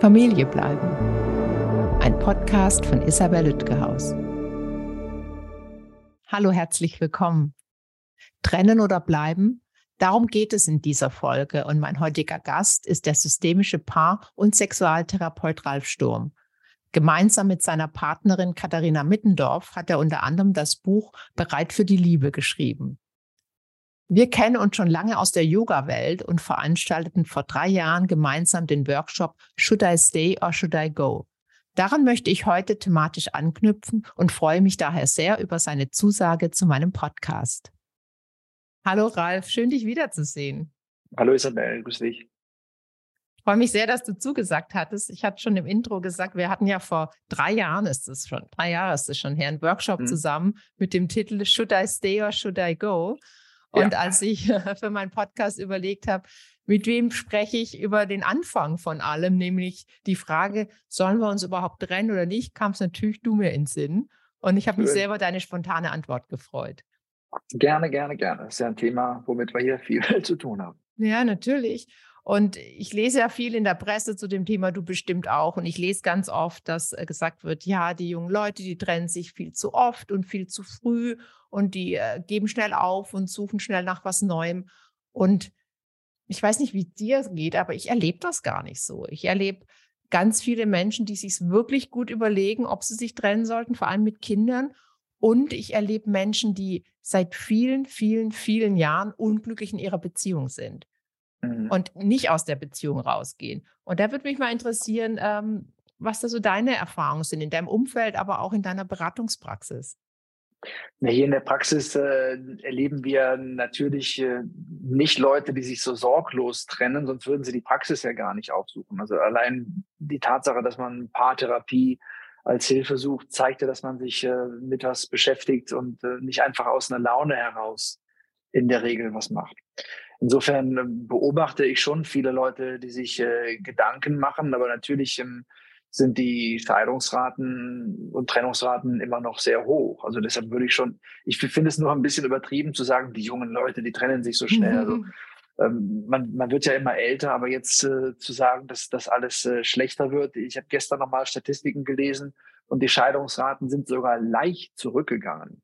Familie bleiben. Ein Podcast von Isabel Lütgehaus. Hallo, herzlich willkommen. Trennen oder bleiben? Darum geht es in dieser Folge und mein heutiger Gast ist der systemische Paar- und Sexualtherapeut Ralf Sturm. Gemeinsam mit seiner Partnerin Katharina Mittendorf hat er unter anderem das Buch Bereit für die Liebe geschrieben. Wir kennen uns schon lange aus der Yoga-Welt und veranstalteten vor drei Jahren gemeinsam den Workshop Should I Stay or Should I Go? Daran möchte ich heute thematisch anknüpfen und freue mich daher sehr über seine Zusage zu meinem Podcast. Hallo Ralf, schön dich wiederzusehen. Hallo Isabel, grüß dich. Ich freue mich sehr, dass du zugesagt hattest. Ich hatte schon im Intro gesagt, wir hatten ja vor drei Jahren, ist es schon, drei Jahre ist es schon her, einen Workshop mhm. zusammen mit dem Titel Should I Stay or Should I Go? Und ja. als ich für meinen Podcast überlegt habe, mit wem spreche ich über den Anfang von allem, nämlich die Frage, sollen wir uns überhaupt trennen oder nicht, kam es natürlich du mir in Sinn. Und ich habe mich sehr über deine spontane Antwort gefreut. Gerne, gerne, gerne. Das ist ja ein Thema, womit wir hier viel zu tun haben. Ja, natürlich. Und ich lese ja viel in der Presse zu dem Thema, du bestimmt auch. Und ich lese ganz oft, dass äh, gesagt wird, ja, die jungen Leute, die trennen sich viel zu oft und viel zu früh und die äh, geben schnell auf und suchen schnell nach was Neuem. Und ich weiß nicht, wie dir geht, aber ich erlebe das gar nicht so. Ich erlebe ganz viele Menschen, die sich wirklich gut überlegen, ob sie sich trennen sollten, vor allem mit Kindern. Und ich erlebe Menschen, die seit vielen, vielen, vielen Jahren unglücklich in ihrer Beziehung sind mhm. und nicht aus der Beziehung rausgehen. Und da würde mich mal interessieren, ähm, was da so deine Erfahrungen sind in deinem Umfeld, aber auch in deiner Beratungspraxis. Hier in der Praxis äh, erleben wir natürlich äh, nicht Leute, die sich so sorglos trennen, sonst würden sie die Praxis ja gar nicht aufsuchen. Also allein die Tatsache, dass man Paartherapie als Hilfe sucht, zeigt ja, dass man sich äh, mit was beschäftigt und äh, nicht einfach aus einer Laune heraus in der Regel was macht. Insofern äh, beobachte ich schon viele Leute, die sich äh, Gedanken machen, aber natürlich ähm, sind die Scheidungsraten und Trennungsraten immer noch sehr hoch. Also deshalb würde ich schon, ich finde es nur ein bisschen übertrieben zu sagen, die jungen Leute, die trennen sich so schnell. Also, ähm, man, man wird ja immer älter, aber jetzt äh, zu sagen, dass das alles äh, schlechter wird. Ich habe gestern nochmal Statistiken gelesen und die Scheidungsraten sind sogar leicht zurückgegangen.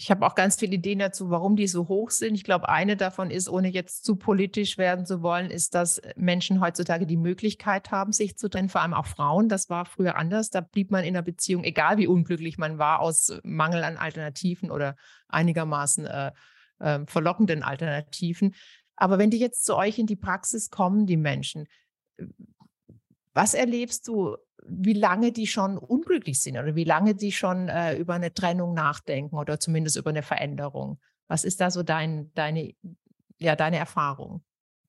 Ich habe auch ganz viele Ideen dazu, warum die so hoch sind. Ich glaube, eine davon ist, ohne jetzt zu politisch werden zu wollen, ist, dass Menschen heutzutage die Möglichkeit haben, sich zu trennen, vor allem auch Frauen. Das war früher anders. Da blieb man in einer Beziehung, egal wie unglücklich man war, aus Mangel an Alternativen oder einigermaßen äh, äh, verlockenden Alternativen. Aber wenn die jetzt zu euch in die Praxis kommen, die Menschen, was erlebst du wie lange die schon unglücklich sind oder wie lange die schon äh, über eine Trennung nachdenken oder zumindest über eine Veränderung. Was ist da so dein, deine, ja, deine Erfahrung?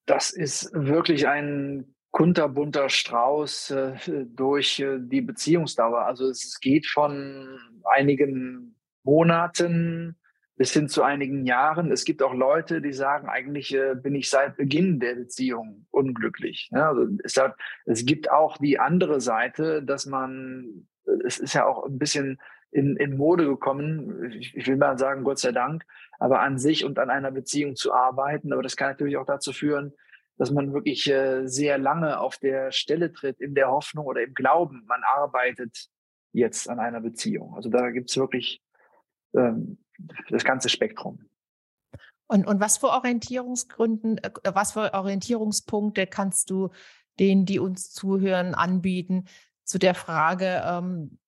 Das ist wirklich ein kunterbunter Strauß äh, durch äh, die Beziehungsdauer. Also es geht von einigen Monaten bis hin zu einigen Jahren. Es gibt auch Leute, die sagen, eigentlich äh, bin ich seit Beginn der Beziehung unglücklich. Ne? Also es, hat, es gibt auch die andere Seite, dass man, es ist ja auch ein bisschen in, in Mode gekommen, ich, ich will mal sagen, Gott sei Dank, aber an sich und an einer Beziehung zu arbeiten. Aber das kann natürlich auch dazu führen, dass man wirklich äh, sehr lange auf der Stelle tritt, in der Hoffnung oder im Glauben, man arbeitet jetzt an einer Beziehung. Also da gibt's wirklich ähm, das ganze Spektrum. Und, und was für Orientierungsgründen, äh, was für Orientierungspunkte kannst du denen, die uns zuhören, anbieten zu der Frage, ähm,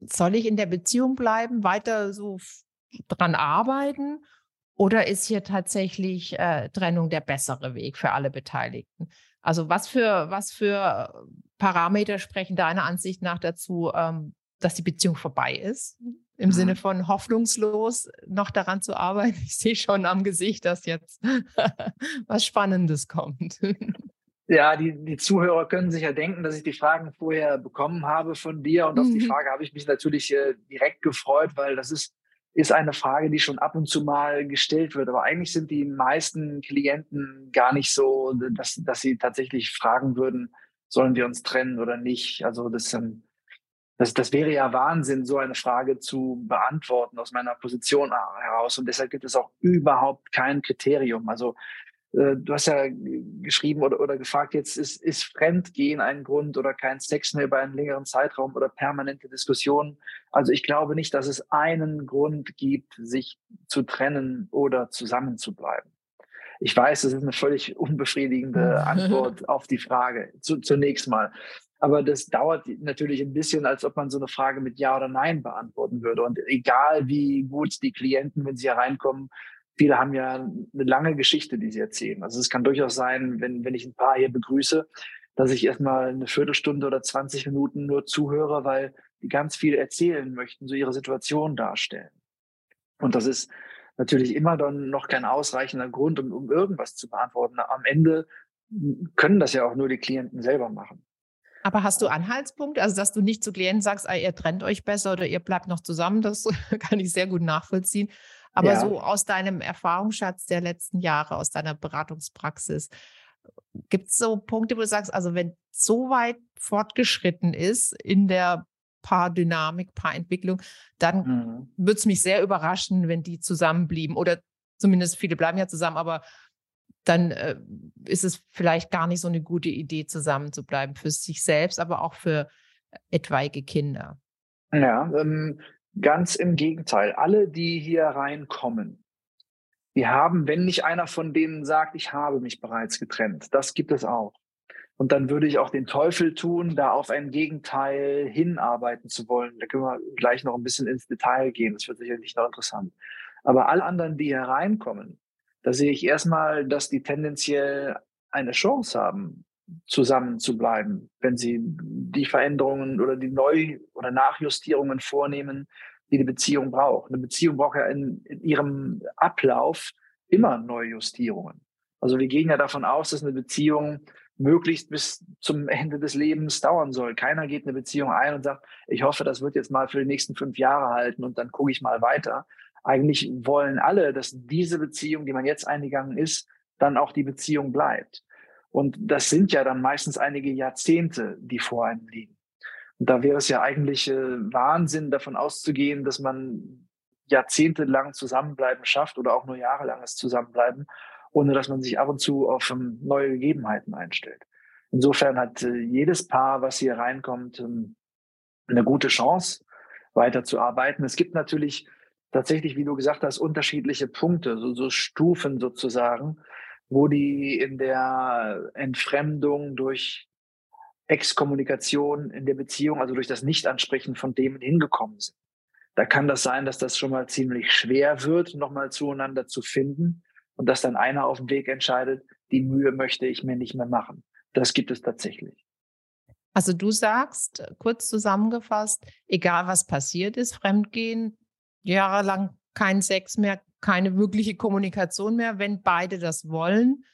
soll ich in der Beziehung bleiben, weiter so dran arbeiten oder ist hier tatsächlich äh, Trennung der bessere Weg für alle Beteiligten? Also was für, was für Parameter sprechen deiner Ansicht nach dazu, ähm, dass die Beziehung vorbei ist? im Sinne mhm. von hoffnungslos noch daran zu arbeiten. Ich sehe schon am Gesicht, dass jetzt was Spannendes kommt. Ja, die, die Zuhörer können sich ja denken, dass ich die Fragen vorher bekommen habe von dir. Und mhm. auf die mhm. Frage habe ich mich natürlich äh, direkt gefreut, weil das ist, ist eine Frage, die schon ab und zu mal gestellt wird. Aber eigentlich sind die meisten Klienten gar nicht so, dass, dass sie tatsächlich fragen würden, sollen wir uns trennen oder nicht. Also das ähm, das, das wäre ja Wahnsinn, so eine Frage zu beantworten aus meiner Position heraus. Und deshalb gibt es auch überhaupt kein Kriterium. Also äh, du hast ja geschrieben oder, oder gefragt, jetzt ist, ist Fremdgehen ein Grund oder kein Sex mehr über einen längeren Zeitraum oder permanente Diskussionen. Also ich glaube nicht, dass es einen Grund gibt, sich zu trennen oder zusammenzubleiben. Ich weiß, das ist eine völlig unbefriedigende Antwort auf die Frage, zu, zunächst mal. Aber das dauert natürlich ein bisschen, als ob man so eine Frage mit Ja oder Nein beantworten würde. Und egal wie gut die Klienten, wenn sie hier reinkommen, viele haben ja eine lange Geschichte, die sie erzählen. Also es kann durchaus sein, wenn, wenn ich ein Paar hier begrüße, dass ich erstmal eine Viertelstunde oder 20 Minuten nur zuhöre, weil die ganz viel erzählen möchten, so ihre Situation darstellen. Und das ist natürlich immer dann noch kein ausreichender Grund, um, um irgendwas zu beantworten. Am Ende können das ja auch nur die Klienten selber machen. Aber hast du Anhaltspunkte? Also, dass du nicht zu Klienten sagst, ah, ihr trennt euch besser oder ihr bleibt noch zusammen, das kann ich sehr gut nachvollziehen. Aber ja. so aus deinem Erfahrungsschatz der letzten Jahre, aus deiner Beratungspraxis, gibt es so Punkte, wo du sagst, also wenn so weit fortgeschritten ist in der Paardynamik, Paarentwicklung, dann mhm. würde es mich sehr überraschen, wenn die zusammenblieben. Oder zumindest viele bleiben ja zusammen, aber dann äh, ist es vielleicht gar nicht so eine gute Idee, zusammen zu bleiben für sich selbst, aber auch für etwaige Kinder. Ja, ähm, Ganz im Gegenteil. Alle, die hier reinkommen, die haben, wenn nicht einer von denen sagt, ich habe mich bereits getrennt, das gibt es auch. Und dann würde ich auch den Teufel tun, da auf ein Gegenteil hinarbeiten zu wollen. Da können wir gleich noch ein bisschen ins Detail gehen. Das wird sicherlich noch interessant. Aber alle anderen, die hier reinkommen, da sehe ich erstmal, dass die tendenziell eine Chance haben, zusammen zu bleiben, wenn sie die Veränderungen oder die Neu- oder Nachjustierungen vornehmen, die die Beziehung braucht. Eine Beziehung braucht ja in, in ihrem Ablauf immer Neujustierungen. Also wir gehen ja davon aus, dass eine Beziehung möglichst bis zum Ende des Lebens dauern soll. Keiner geht eine Beziehung ein und sagt, ich hoffe, das wird jetzt mal für die nächsten fünf Jahre halten und dann gucke ich mal weiter. Eigentlich wollen alle, dass diese Beziehung, die man jetzt eingegangen ist, dann auch die Beziehung bleibt. Und das sind ja dann meistens einige Jahrzehnte, die vor einem liegen. Und da wäre es ja eigentlich äh, Wahnsinn, davon auszugehen, dass man jahrzehntelang Zusammenbleiben schafft oder auch nur jahrelanges Zusammenbleiben, ohne dass man sich ab und zu auf um, neue Gegebenheiten einstellt. Insofern hat äh, jedes Paar, was hier reinkommt, ähm, eine gute Chance, weiterzuarbeiten. Es gibt natürlich tatsächlich, wie du gesagt hast, unterschiedliche Punkte, so, so Stufen sozusagen wo die in der Entfremdung durch Exkommunikation in der Beziehung, also durch das Nichtansprechen von dem hingekommen sind. Da kann das sein, dass das schon mal ziemlich schwer wird, nochmal zueinander zu finden und dass dann einer auf dem Weg entscheidet, die Mühe möchte ich mir nicht mehr machen. Das gibt es tatsächlich. Also du sagst, kurz zusammengefasst, egal was passiert ist, Fremdgehen, jahrelang kein Sex mehr, keine wirkliche Kommunikation mehr, wenn beide das wollen.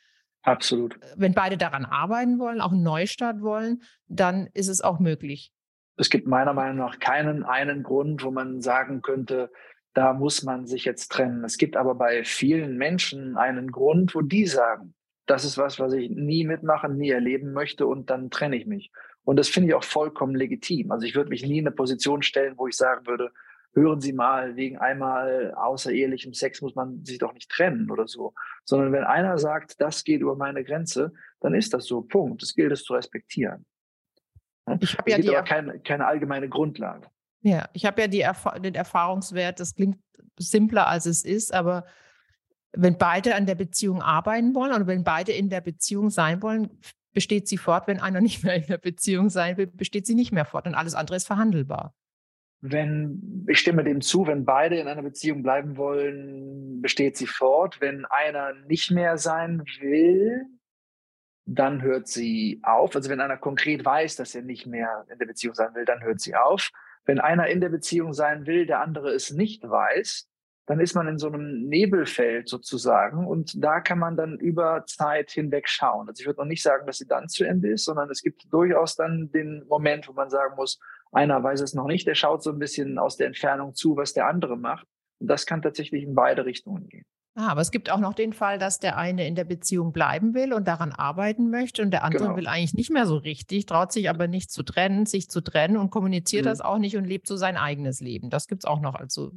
Absolut. Wenn beide daran arbeiten wollen, auch einen Neustart wollen, dann ist es auch möglich. Es gibt meiner Meinung nach keinen einen Grund, wo man sagen könnte, da muss man sich jetzt trennen. Es gibt aber bei vielen Menschen einen Grund, wo die sagen, das ist was, was ich nie mitmachen, nie erleben möchte und dann trenne ich mich. Und das finde ich auch vollkommen legitim. Also ich würde mich nie in eine Position stellen, wo ich sagen würde, hören Sie mal, wegen einmal außerehelichem Sex muss man sich doch nicht trennen oder so. Sondern wenn einer sagt, das geht über meine Grenze, dann ist das so. Punkt. Das gilt es zu respektieren. Ich habe ja die aber keine, keine allgemeine Grundlage. Ja, ich habe ja die Erf den Erfahrungswert, das klingt simpler als es ist, aber wenn beide an der Beziehung arbeiten wollen oder wenn beide in der Beziehung sein wollen, besteht sie fort. Wenn einer nicht mehr in der Beziehung sein will, besteht sie nicht mehr fort und alles andere ist verhandelbar wenn, ich stimme dem zu, wenn beide in einer Beziehung bleiben wollen, besteht sie fort. Wenn einer nicht mehr sein will, dann hört sie auf. Also wenn einer konkret weiß, dass er nicht mehr in der Beziehung sein will, dann hört sie auf. Wenn einer in der Beziehung sein will, der andere es nicht weiß, dann ist man in so einem Nebelfeld sozusagen und da kann man dann über Zeit hinweg schauen. Also ich würde noch nicht sagen, dass sie dann zu Ende ist, sondern es gibt durchaus dann den Moment, wo man sagen muss, einer weiß es noch nicht, der schaut so ein bisschen aus der Entfernung zu, was der andere macht. Und das kann tatsächlich in beide Richtungen gehen. Ah, aber es gibt auch noch den Fall, dass der eine in der Beziehung bleiben will und daran arbeiten möchte und der andere genau. will eigentlich nicht mehr so richtig, traut sich aber nicht zu trennen, sich zu trennen und kommuniziert mhm. das auch nicht und lebt so sein eigenes Leben. Das gibt es auch noch als so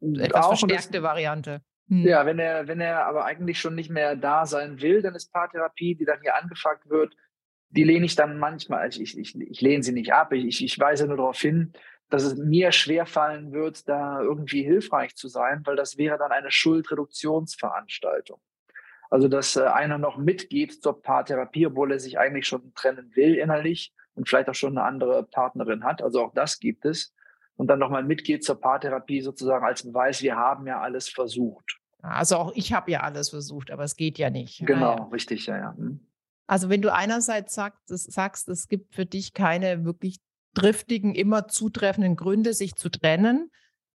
etwas auch, verstärkte das, Variante. Hm. Ja, wenn er, wenn er aber eigentlich schon nicht mehr da sein will, dann ist Paartherapie, die dann hier angefragt wird, die lehne ich dann manchmal, also ich, ich, ich lehne sie nicht ab, ich, ich weise nur darauf hin, dass es mir schwerfallen wird, da irgendwie hilfreich zu sein, weil das wäre dann eine Schuldreduktionsveranstaltung. Also, dass äh, einer noch mitgeht zur Paartherapie, obwohl er sich eigentlich schon trennen will innerlich und vielleicht auch schon eine andere Partnerin hat. Also auch das gibt es. Und dann nochmal mitgeht zur Paartherapie sozusagen als Beweis, wir haben ja alles versucht. Also auch ich habe ja alles versucht, aber es geht ja nicht. Genau, ja. richtig, ja, ja. Hm. Also wenn du einerseits sagst, sagst, es gibt für dich keine wirklich triftigen, immer zutreffenden Gründe, sich zu trennen,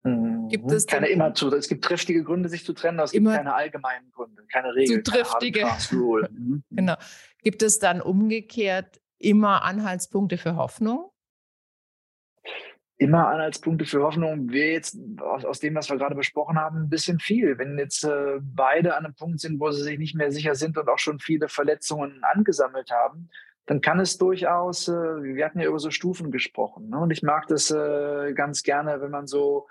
Gibt mhm. es keine immer zu, es gibt triftige Gründe, sich zu trennen, aber es gibt keine allgemeinen Gründe, keine Regeln. Zu triftige. Mhm. genau. Gibt es dann umgekehrt immer Anhaltspunkte für Hoffnung? Immer Anhaltspunkte für Hoffnung wäre jetzt aus, aus, dem, was wir gerade besprochen haben, ein bisschen viel. Wenn jetzt äh, beide an einem Punkt sind, wo sie sich nicht mehr sicher sind und auch schon viele Verletzungen angesammelt haben, dann kann es durchaus, äh, wir hatten ja über so Stufen gesprochen, ne? und ich mag das äh, ganz gerne, wenn man so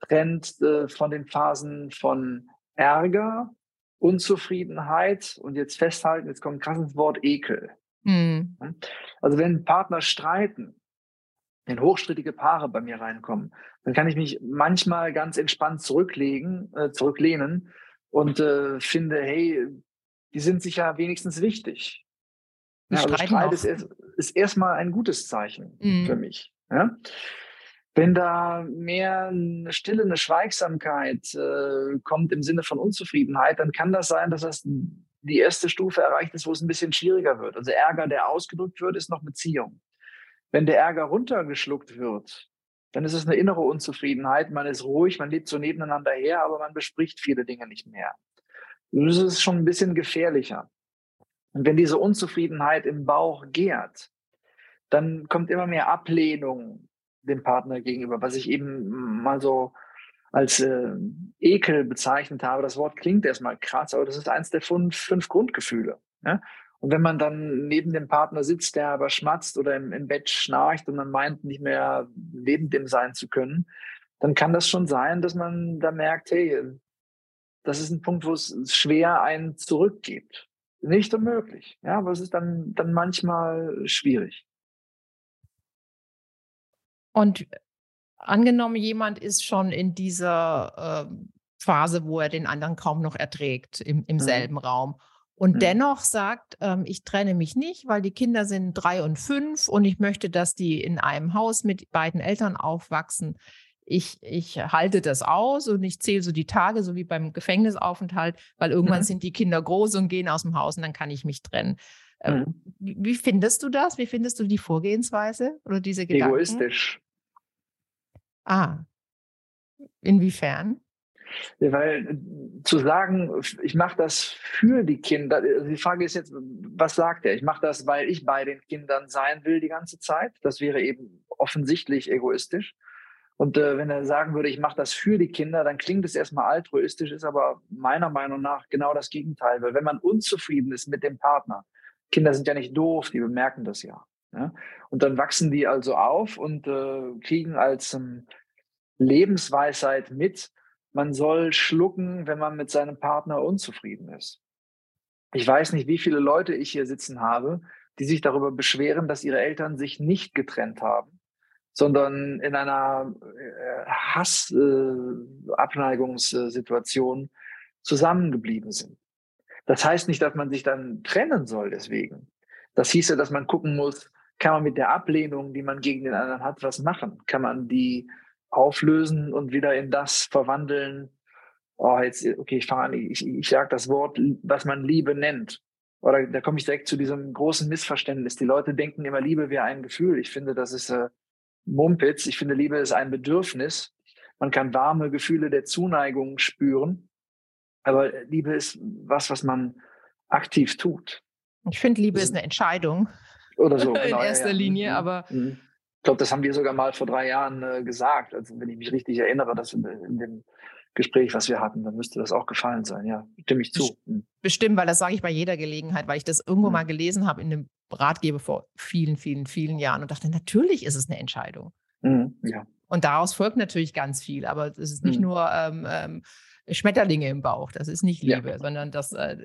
trennt äh, von den Phasen von Ärger, Unzufriedenheit und jetzt festhalten, jetzt kommt ein krasses Wort Ekel. Mhm. Also wenn Partner streiten, wenn hochstrittige Paare bei mir reinkommen, dann kann ich mich manchmal ganz entspannt zurücklegen, äh, zurücklehnen und äh, finde, hey, die sind sich ja wenigstens wichtig. Ja, also Streit ist, ist, erstmal ein gutes Zeichen mhm. für mich. Ja? Wenn da mehr eine Stille, eine Schweigsamkeit äh, kommt im Sinne von Unzufriedenheit, dann kann das sein, dass das die erste Stufe erreicht ist, wo es ein bisschen schwieriger wird. Also Ärger, der ausgedrückt wird, ist noch Beziehung. Wenn der Ärger runtergeschluckt wird, dann ist es eine innere Unzufriedenheit. Man ist ruhig, man lebt so nebeneinander her, aber man bespricht viele Dinge nicht mehr. Das ist schon ein bisschen gefährlicher. Und wenn diese Unzufriedenheit im Bauch gärt, dann kommt immer mehr Ablehnung, dem Partner gegenüber, was ich eben mal so als äh, Ekel bezeichnet habe. Das Wort klingt erstmal krass, aber das ist eins der fünf, fünf Grundgefühle. Ja? Und wenn man dann neben dem Partner sitzt, der aber schmatzt oder im, im Bett schnarcht und man meint, nicht mehr neben dem sein zu können, dann kann das schon sein, dass man da merkt, hey, das ist ein Punkt, wo es schwer einen zurückgibt. Nicht unmöglich, ja, aber es ist dann, dann manchmal schwierig. Und angenommen, jemand ist schon in dieser äh, Phase, wo er den anderen kaum noch erträgt, im, im mhm. selben Raum. Und mhm. dennoch sagt, ähm, ich trenne mich nicht, weil die Kinder sind drei und fünf und ich möchte, dass die in einem Haus mit beiden Eltern aufwachsen. Ich, ich halte das aus und ich zähle so die Tage, so wie beim Gefängnisaufenthalt, weil irgendwann mhm. sind die Kinder groß und gehen aus dem Haus und dann kann ich mich trennen. Ähm, mhm. Wie findest du das? Wie findest du die Vorgehensweise oder diese Gedanken? Egoistisch. Ah, inwiefern? Weil äh, zu sagen, ich mache das für die Kinder, also die Frage ist jetzt, was sagt er? Ich mache das, weil ich bei den Kindern sein will die ganze Zeit. Das wäre eben offensichtlich egoistisch. Und äh, wenn er sagen würde, ich mache das für die Kinder, dann klingt es erstmal altruistisch, ist aber meiner Meinung nach genau das Gegenteil. Weil wenn man unzufrieden ist mit dem Partner, Kinder sind ja nicht doof, die bemerken das ja. Ja? Und dann wachsen die also auf und äh, kriegen als ähm, Lebensweisheit mit, man soll schlucken, wenn man mit seinem Partner unzufrieden ist. Ich weiß nicht, wie viele Leute ich hier sitzen habe, die sich darüber beschweren, dass ihre Eltern sich nicht getrennt haben, sondern in einer äh, Hassabneigungssituation äh, zusammengeblieben sind. Das heißt nicht, dass man sich dann trennen soll deswegen. Das hieße, dass man gucken muss, kann man mit der Ablehnung, die man gegen den anderen hat, was machen? Kann man die auflösen und wieder in das verwandeln? Oh, jetzt, okay, ich fange an, ich, ich sage das Wort, was man Liebe nennt. Oder da komme ich direkt zu diesem großen Missverständnis. Die Leute denken immer, Liebe wäre ein Gefühl. Ich finde, das ist äh, Mumpitz. Ich finde, Liebe ist ein Bedürfnis. Man kann warme Gefühle der Zuneigung spüren. Aber Liebe ist was, was man aktiv tut. Ich finde, Liebe ist eine Entscheidung. Oder so. Genau, in erster ja, ja. Linie, mhm. aber. Mhm. Ich glaube, das haben wir sogar mal vor drei Jahren äh, gesagt. Also, wenn ich mich richtig erinnere, dass in, in, dem Gespräch, was wir hatten, dann müsste das auch gefallen sein. Ja, stimme ich zu. Mhm. Bestimmt, weil das sage ich bei jeder Gelegenheit, weil ich das irgendwo mhm. mal gelesen habe in einem Ratgeber vor vielen, vielen, vielen Jahren und dachte, natürlich ist es eine Entscheidung. Mhm. Ja. Und daraus folgt natürlich ganz viel, aber es ist nicht nur ähm, ähm, Schmetterlinge im Bauch. Das ist nicht Liebe, ja. sondern das, äh,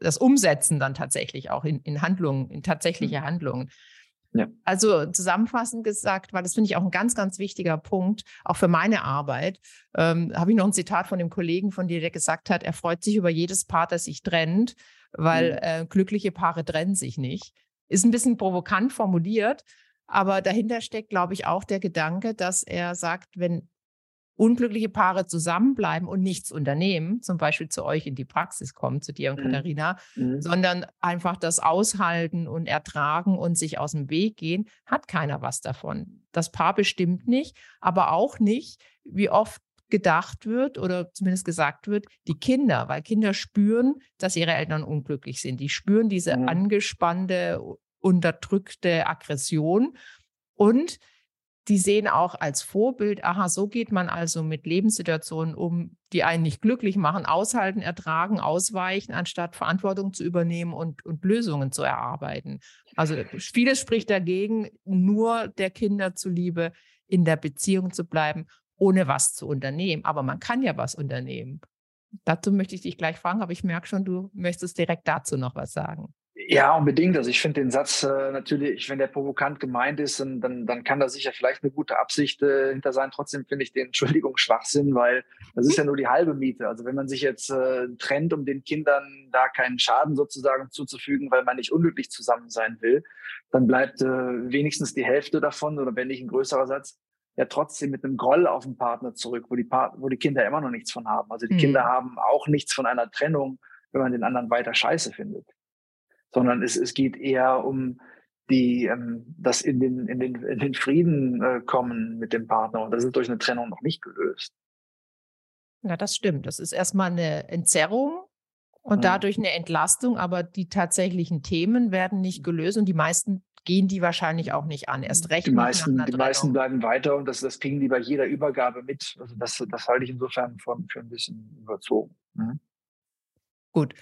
das Umsetzen dann tatsächlich auch in, in Handlungen, in tatsächliche mhm. Handlungen. Ja. Also zusammenfassend gesagt, weil das finde ich auch ein ganz, ganz wichtiger Punkt, auch für meine Arbeit, ähm, habe ich noch ein Zitat von dem Kollegen von dir, der gesagt hat, er freut sich über jedes Paar, das sich trennt, weil mhm. äh, glückliche Paare trennen sich nicht. Ist ein bisschen provokant formuliert, aber dahinter steckt, glaube ich, auch der Gedanke, dass er sagt, wenn unglückliche Paare zusammenbleiben und nichts unternehmen, zum Beispiel zu euch in die Praxis kommen, zu dir und mhm. Katharina, mhm. sondern einfach das aushalten und ertragen und sich aus dem Weg gehen, hat keiner was davon. Das Paar bestimmt nicht, aber auch nicht, wie oft gedacht wird oder zumindest gesagt wird, die Kinder, weil Kinder spüren, dass ihre Eltern unglücklich sind. Die spüren diese mhm. angespannte, unterdrückte Aggression und die sehen auch als Vorbild, aha, so geht man also mit Lebenssituationen um, die einen nicht glücklich machen, aushalten, ertragen, ausweichen, anstatt Verantwortung zu übernehmen und, und Lösungen zu erarbeiten. Also vieles spricht dagegen, nur der Kinder zuliebe in der Beziehung zu bleiben, ohne was zu unternehmen. Aber man kann ja was unternehmen. Dazu möchte ich dich gleich fragen, aber ich merke schon, du möchtest direkt dazu noch was sagen. Ja, unbedingt. Also ich finde den Satz äh, natürlich, wenn der provokant gemeint ist, dann, dann, dann kann da sicher vielleicht eine gute Absicht äh, hinter sein. Trotzdem finde ich den, Entschuldigung, Schwachsinn, weil das ist ja nur die halbe Miete. Also wenn man sich jetzt äh, trennt, um den Kindern da keinen Schaden sozusagen zuzufügen, weil man nicht unglücklich zusammen sein will, dann bleibt äh, wenigstens die Hälfte davon oder wenn nicht ein größerer Satz, ja trotzdem mit einem Groll auf den Partner zurück, wo die, pa wo die Kinder immer noch nichts von haben. Also die mhm. Kinder haben auch nichts von einer Trennung, wenn man den anderen weiter scheiße findet sondern es, es geht eher um die, ähm, das in den, in den, in den Frieden äh, kommen mit dem Partner. Und das ist durch eine Trennung noch nicht gelöst. Ja, das stimmt. Das ist erstmal eine Entzerrung und mhm. dadurch eine Entlastung, aber die tatsächlichen Themen werden nicht gelöst und die meisten gehen die wahrscheinlich auch nicht an. Erst recht. Die meisten, die meisten bleiben weiter und das, das kriegen die bei jeder Übergabe mit. Also das, das halte ich insofern von, für ein bisschen überzogen. Mhm. Gut.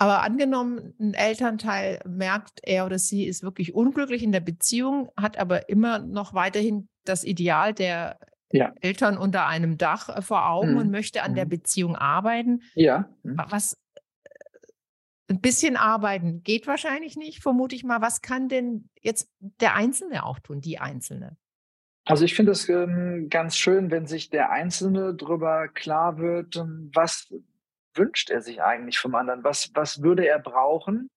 Aber angenommen, ein Elternteil merkt, er oder sie ist wirklich unglücklich in der Beziehung, hat aber immer noch weiterhin das Ideal der ja. Eltern unter einem Dach äh, vor Augen mhm. und möchte an mhm. der Beziehung arbeiten. Ja. Mhm. Was ein bisschen arbeiten geht wahrscheinlich nicht, vermute ich mal. Was kann denn jetzt der Einzelne auch tun, die Einzelne? Also ich finde es ähm, ganz schön, wenn sich der Einzelne darüber klar wird, ähm, was wünscht er sich eigentlich vom anderen? Was, was würde er brauchen,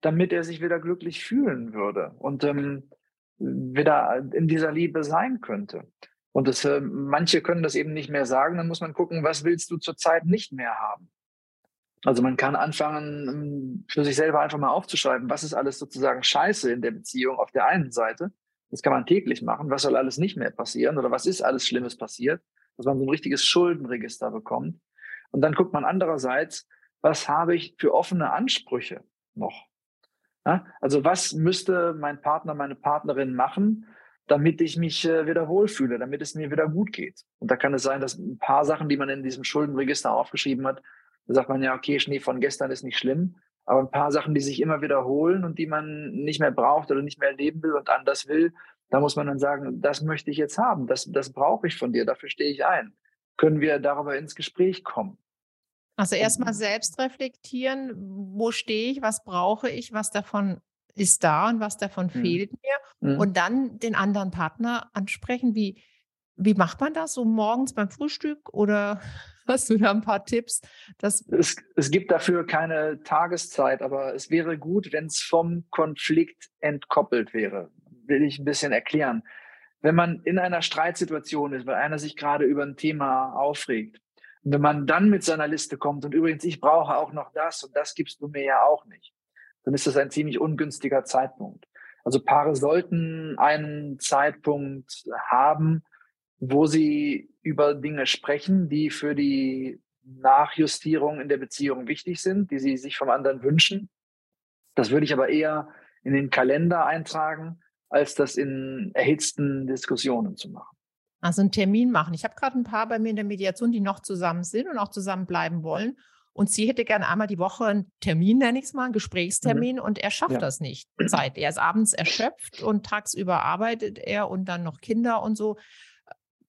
damit er sich wieder glücklich fühlen würde und ähm, wieder in dieser Liebe sein könnte? Und das, äh, manche können das eben nicht mehr sagen, dann muss man gucken, was willst du zurzeit nicht mehr haben? Also man kann anfangen, ähm, für sich selber einfach mal aufzuschreiben, was ist alles sozusagen scheiße in der Beziehung auf der einen Seite. Das kann man täglich machen. Was soll alles nicht mehr passieren oder was ist alles Schlimmes passiert? Dass man so ein richtiges Schuldenregister bekommt. Und dann guckt man andererseits, was habe ich für offene Ansprüche noch? Ja, also was müsste mein Partner, meine Partnerin machen, damit ich mich äh, wieder wohlfühle, damit es mir wieder gut geht? Und da kann es sein, dass ein paar Sachen, die man in diesem Schuldenregister aufgeschrieben hat, da sagt man ja, okay, Schnee von gestern ist nicht schlimm, aber ein paar Sachen, die sich immer wiederholen und die man nicht mehr braucht oder nicht mehr erleben will und anders will, da muss man dann sagen, das möchte ich jetzt haben, das, das brauche ich von dir, dafür stehe ich ein können wir darüber ins Gespräch kommen. Also erstmal selbst reflektieren, wo stehe ich, was brauche ich, was davon ist da und was davon mhm. fehlt mir. Mhm. Und dann den anderen Partner ansprechen, wie, wie macht man das so morgens beim Frühstück oder hast du da ein paar Tipps? Dass es, es gibt dafür keine Tageszeit, aber es wäre gut, wenn es vom Konflikt entkoppelt wäre. Will ich ein bisschen erklären wenn man in einer Streitsituation ist, weil einer sich gerade über ein Thema aufregt, und wenn man dann mit seiner Liste kommt und übrigens, ich brauche auch noch das und das gibst du mir ja auch nicht, dann ist das ein ziemlich ungünstiger Zeitpunkt. Also Paare sollten einen Zeitpunkt haben, wo sie über Dinge sprechen, die für die Nachjustierung in der Beziehung wichtig sind, die sie sich vom anderen wünschen. Das würde ich aber eher in den Kalender eintragen als das in erhitzten Diskussionen zu machen. Also einen Termin machen. Ich habe gerade ein paar bei mir in der Mediation, die noch zusammen sind und auch zusammen bleiben wollen. Und sie hätte gerne einmal die Woche einen Termin, nenne ich es mal, einen Gesprächstermin. Mhm. Und er schafft ja. das nicht. Zeit. Er ist abends erschöpft und tagsüber arbeitet er und dann noch Kinder und so.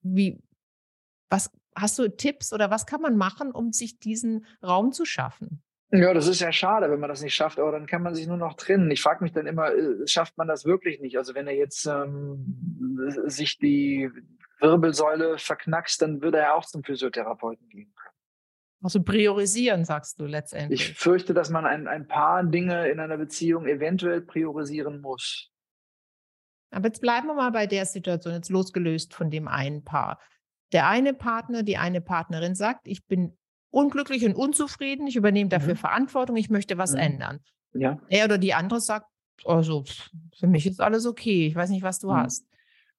Wie, was, hast du Tipps oder was kann man machen, um sich diesen Raum zu schaffen? Ja, das ist ja schade, wenn man das nicht schafft, aber dann kann man sich nur noch trennen. Ich frage mich dann immer, äh, schafft man das wirklich nicht? Also wenn er jetzt ähm, sich die Wirbelsäule verknackst, dann würde er auch zum Physiotherapeuten gehen können. Also priorisieren, sagst du letztendlich. Ich fürchte, dass man ein, ein paar Dinge in einer Beziehung eventuell priorisieren muss. Aber jetzt bleiben wir mal bei der Situation, jetzt losgelöst von dem einen Paar. Der eine Partner, die eine Partnerin sagt, ich bin unglücklich und unzufrieden, ich übernehme dafür mhm. Verantwortung, ich möchte was mhm. ändern. Ja. Er oder die andere sagt, also für mich ist alles okay, ich weiß nicht, was du mhm. hast.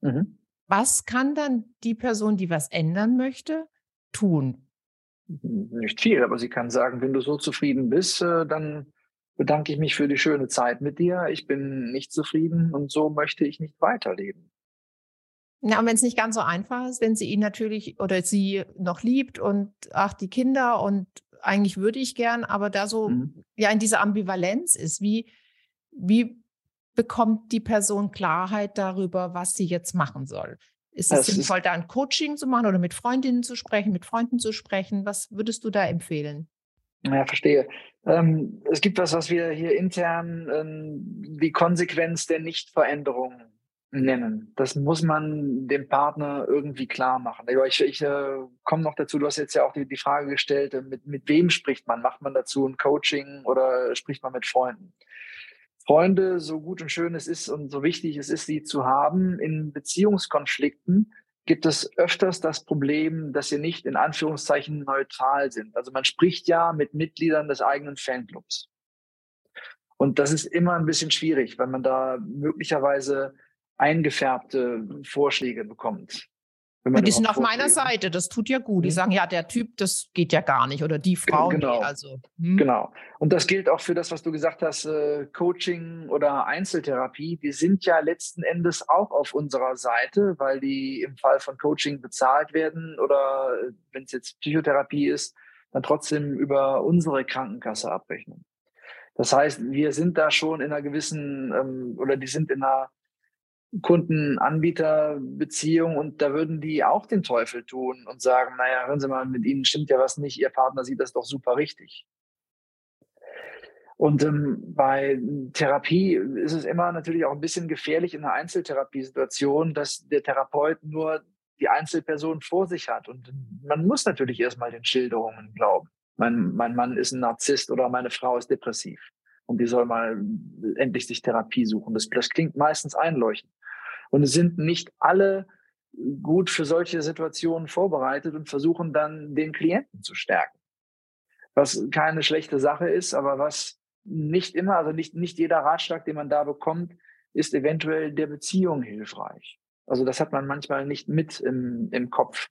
Mhm. Was kann dann die Person, die was ändern möchte, tun? Nicht viel, aber sie kann sagen, wenn du so zufrieden bist, äh, dann bedanke ich mich für die schöne Zeit mit dir. Ich bin nicht zufrieden und so möchte ich nicht weiterleben. Ja, und wenn es nicht ganz so einfach ist, wenn sie ihn natürlich oder sie noch liebt und ach, die Kinder und eigentlich würde ich gern, aber da so mhm. ja in dieser Ambivalenz ist, wie, wie bekommt die Person Klarheit darüber, was sie jetzt machen soll? Ist es das sinnvoll, ist da ein Coaching zu machen oder mit Freundinnen zu sprechen, mit Freunden zu sprechen? Was würdest du da empfehlen? Ja, verstehe. Ähm, es gibt was, was wir hier intern ähm, die Konsequenz der Nichtveränderung nennen. Das muss man dem Partner irgendwie klar machen. Ich, ich äh, komme noch dazu, du hast jetzt ja auch die, die Frage gestellt, äh, mit, mit wem spricht man? Macht man dazu ein Coaching oder spricht man mit Freunden? Freunde, so gut und schön es ist und so wichtig es ist, sie zu haben, in Beziehungskonflikten gibt es öfters das Problem, dass sie nicht in Anführungszeichen neutral sind. Also man spricht ja mit Mitgliedern des eigenen Fanclubs. Und das ist immer ein bisschen schwierig, weil man da möglicherweise eingefärbte Vorschläge bekommt. Ja, die sind auf meiner Seite, das tut ja gut. Die mhm. sagen, ja, der Typ, das geht ja gar nicht. Oder die Frau, genau. Nee, also. Hm. Genau. Und das gilt auch für das, was du gesagt hast, äh, Coaching oder Einzeltherapie. Die sind ja letzten Endes auch auf unserer Seite, weil die im Fall von Coaching bezahlt werden oder äh, wenn es jetzt Psychotherapie ist, dann trotzdem über unsere Krankenkasse abrechnen. Das heißt, wir sind da schon in einer gewissen ähm, oder die sind in einer Kunden-Anbieter-Beziehung und da würden die auch den Teufel tun und sagen, naja, hören Sie mal, mit Ihnen stimmt ja was nicht, Ihr Partner sieht das doch super richtig. Und ähm, bei Therapie ist es immer natürlich auch ein bisschen gefährlich in einer Einzeltherapiesituation, dass der Therapeut nur die Einzelperson vor sich hat. Und man muss natürlich erstmal den Schilderungen glauben. Mein, mein Mann ist ein Narzisst oder meine Frau ist depressiv und die soll mal endlich sich Therapie suchen. Das, das klingt meistens einleuchtend. Und es sind nicht alle gut für solche Situationen vorbereitet und versuchen dann den Klienten zu stärken. Was keine schlechte Sache ist, aber was nicht immer, also nicht, nicht jeder Ratschlag, den man da bekommt, ist eventuell der Beziehung hilfreich. Also das hat man manchmal nicht mit im, im Kopf.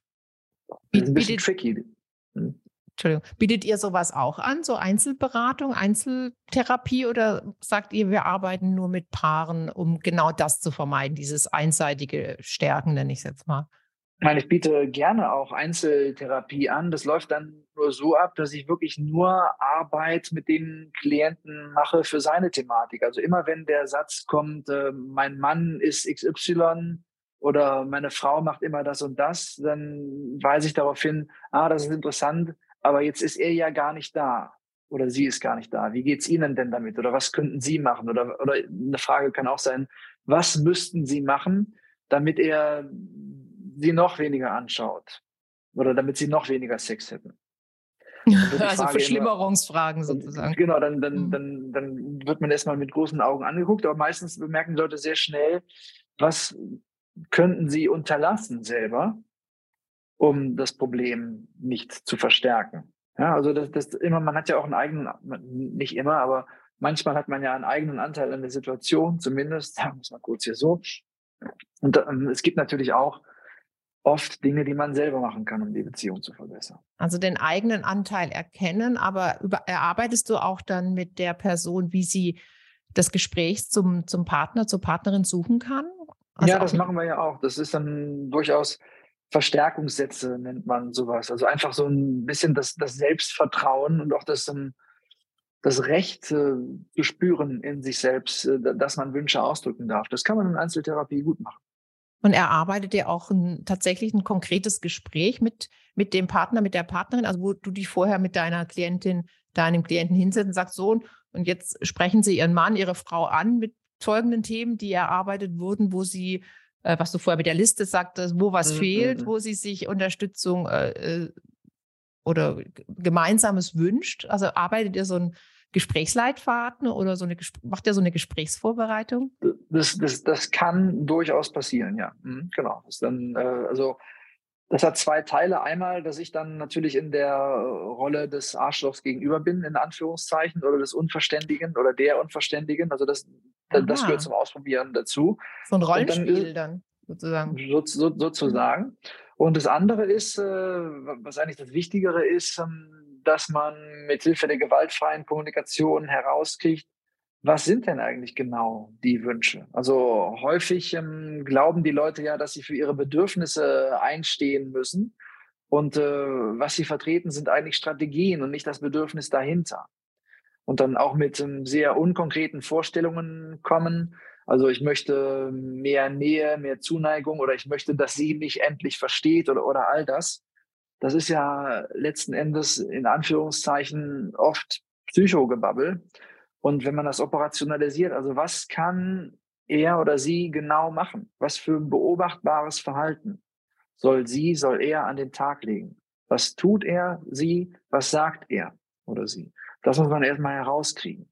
Das ist ein bisschen tricky. Hm. Entschuldigung, bietet ihr sowas auch an, so Einzelberatung, Einzeltherapie oder sagt ihr, wir arbeiten nur mit Paaren, um genau das zu vermeiden, dieses einseitige Stärken, nenne ich es jetzt mal? Meine, ich biete gerne auch Einzeltherapie an. Das läuft dann nur so ab, dass ich wirklich nur Arbeit mit den Klienten mache für seine Thematik. Also immer wenn der Satz kommt, äh, mein Mann ist XY oder meine Frau macht immer das und das, dann weise ich darauf hin, ah, das ist interessant aber jetzt ist er ja gar nicht da oder sie ist gar nicht da. Wie geht's Ihnen denn damit? Oder was könnten Sie machen? Oder, oder eine Frage kann auch sein, was müssten Sie machen, damit er Sie noch weniger anschaut? Oder damit Sie noch weniger Sex hätten? Also Verschlimmerungsfragen immer, sozusagen. Genau, dann, dann, mhm. dann, dann wird man erstmal mit großen Augen angeguckt, aber meistens bemerken Leute sehr schnell, was könnten sie unterlassen selber, um das Problem nicht zu verstärken. Ja, also das, das immer, man hat ja auch einen eigenen, nicht immer, aber manchmal hat man ja einen eigenen Anteil an der Situation, zumindest, sagen wir es mal kurz hier so. Und ähm, es gibt natürlich auch oft Dinge, die man selber machen kann, um die Beziehung zu verbessern. Also den eigenen Anteil erkennen, aber über, erarbeitest du auch dann mit der Person, wie sie das Gespräch zum, zum Partner, zur Partnerin suchen kann? Also ja, das machen wir ja auch. Das ist dann durchaus Verstärkungssätze nennt man sowas. Also einfach so ein bisschen das, das Selbstvertrauen und auch das, um, das Recht äh, zu spüren in sich selbst, äh, dass man Wünsche ausdrücken darf. Das kann man in Einzeltherapie gut machen. Und erarbeitet ihr auch ein, tatsächlich ein konkretes Gespräch mit, mit dem Partner, mit der Partnerin, also wo du dich vorher mit deiner Klientin, deinem Klienten hinsetzt und sagst, so, und jetzt sprechen sie ihren Mann, ihre Frau an mit folgenden Themen, die erarbeitet wurden, wo sie, äh, was du vorher mit der Liste sagtest, wo was mhm. fehlt, mhm. wo sie sich Unterstützung äh, äh oder Gemeinsames wünscht. Also arbeitet ihr so ein Gesprächsleitfaden oder so eine, macht ihr so eine Gesprächsvorbereitung? Das, das, das kann durchaus passieren, ja. Mhm, genau. Das dann, äh, also das hat zwei Teile. Einmal, dass ich dann natürlich in der Rolle des Arschlochs gegenüber bin, in Anführungszeichen, oder des Unverständigen oder der Unverständigen. Also das, Aha. das gehört zum Ausprobieren dazu. So ein Rollenspiel dann, dann sozusagen. So, so, sozusagen. Und das andere ist, äh, was eigentlich das Wichtigere ist, ähm, dass man mit Hilfe der gewaltfreien Kommunikation herauskriegt, was sind denn eigentlich genau die Wünsche? Also häufig ähm, glauben die Leute ja, dass sie für ihre Bedürfnisse einstehen müssen. Und äh, was sie vertreten, sind eigentlich Strategien und nicht das Bedürfnis dahinter. Und dann auch mit ähm, sehr unkonkreten Vorstellungen kommen. Also ich möchte mehr Nähe, mehr Zuneigung oder ich möchte, dass sie mich endlich versteht oder, oder all das. Das ist ja letzten Endes in Anführungszeichen oft Psychogebabbel. Und wenn man das operationalisiert, also was kann er oder sie genau machen? Was für ein beobachtbares Verhalten soll sie, soll er an den Tag legen? Was tut er, sie, was sagt er oder sie? Das muss man erstmal herauskriegen.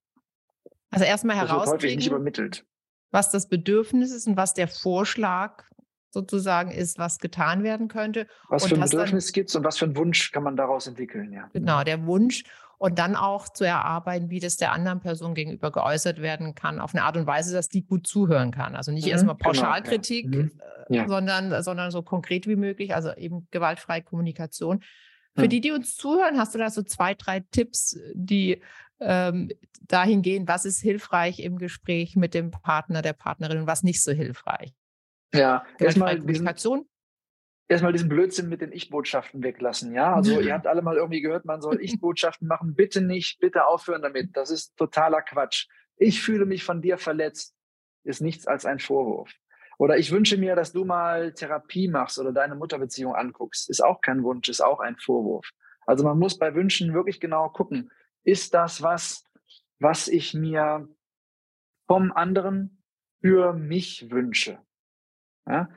Also erstmal herauskriegen. Das wird häufig nicht übermittelt. Was das Bedürfnis ist und was der Vorschlag sozusagen ist, was getan werden könnte. Was und für ein Bedürfnis gibt es und was für einen Wunsch kann man daraus entwickeln, ja. Genau, der Wunsch und dann auch zu erarbeiten, wie das der anderen Person gegenüber geäußert werden kann, auf eine Art und Weise, dass die gut zuhören kann. Also nicht mhm, erstmal Pauschalkritik, genau, ja. Mhm, Sondern, sondern so konkret wie möglich, also eben gewaltfreie Kommunikation. Für mhm. die, die uns zuhören, hast du da so zwei, drei Tipps, die ähm, dahin gehen, was ist hilfreich im Gespräch mit dem Partner, der Partnerin und was nicht so hilfreich? Ja, erstmal Kommunikation erstmal diesen Blödsinn mit den Ich-Botschaften weglassen. Ja, also ihr habt alle mal irgendwie gehört, man soll Ich-Botschaften machen. Bitte nicht, bitte aufhören damit. Das ist totaler Quatsch. Ich fühle mich von dir verletzt, ist nichts als ein Vorwurf. Oder ich wünsche mir, dass du mal Therapie machst oder deine Mutterbeziehung anguckst. Ist auch kein Wunsch, ist auch ein Vorwurf. Also man muss bei Wünschen wirklich genau gucken, ist das was, was ich mir vom anderen für mich wünsche? Ja?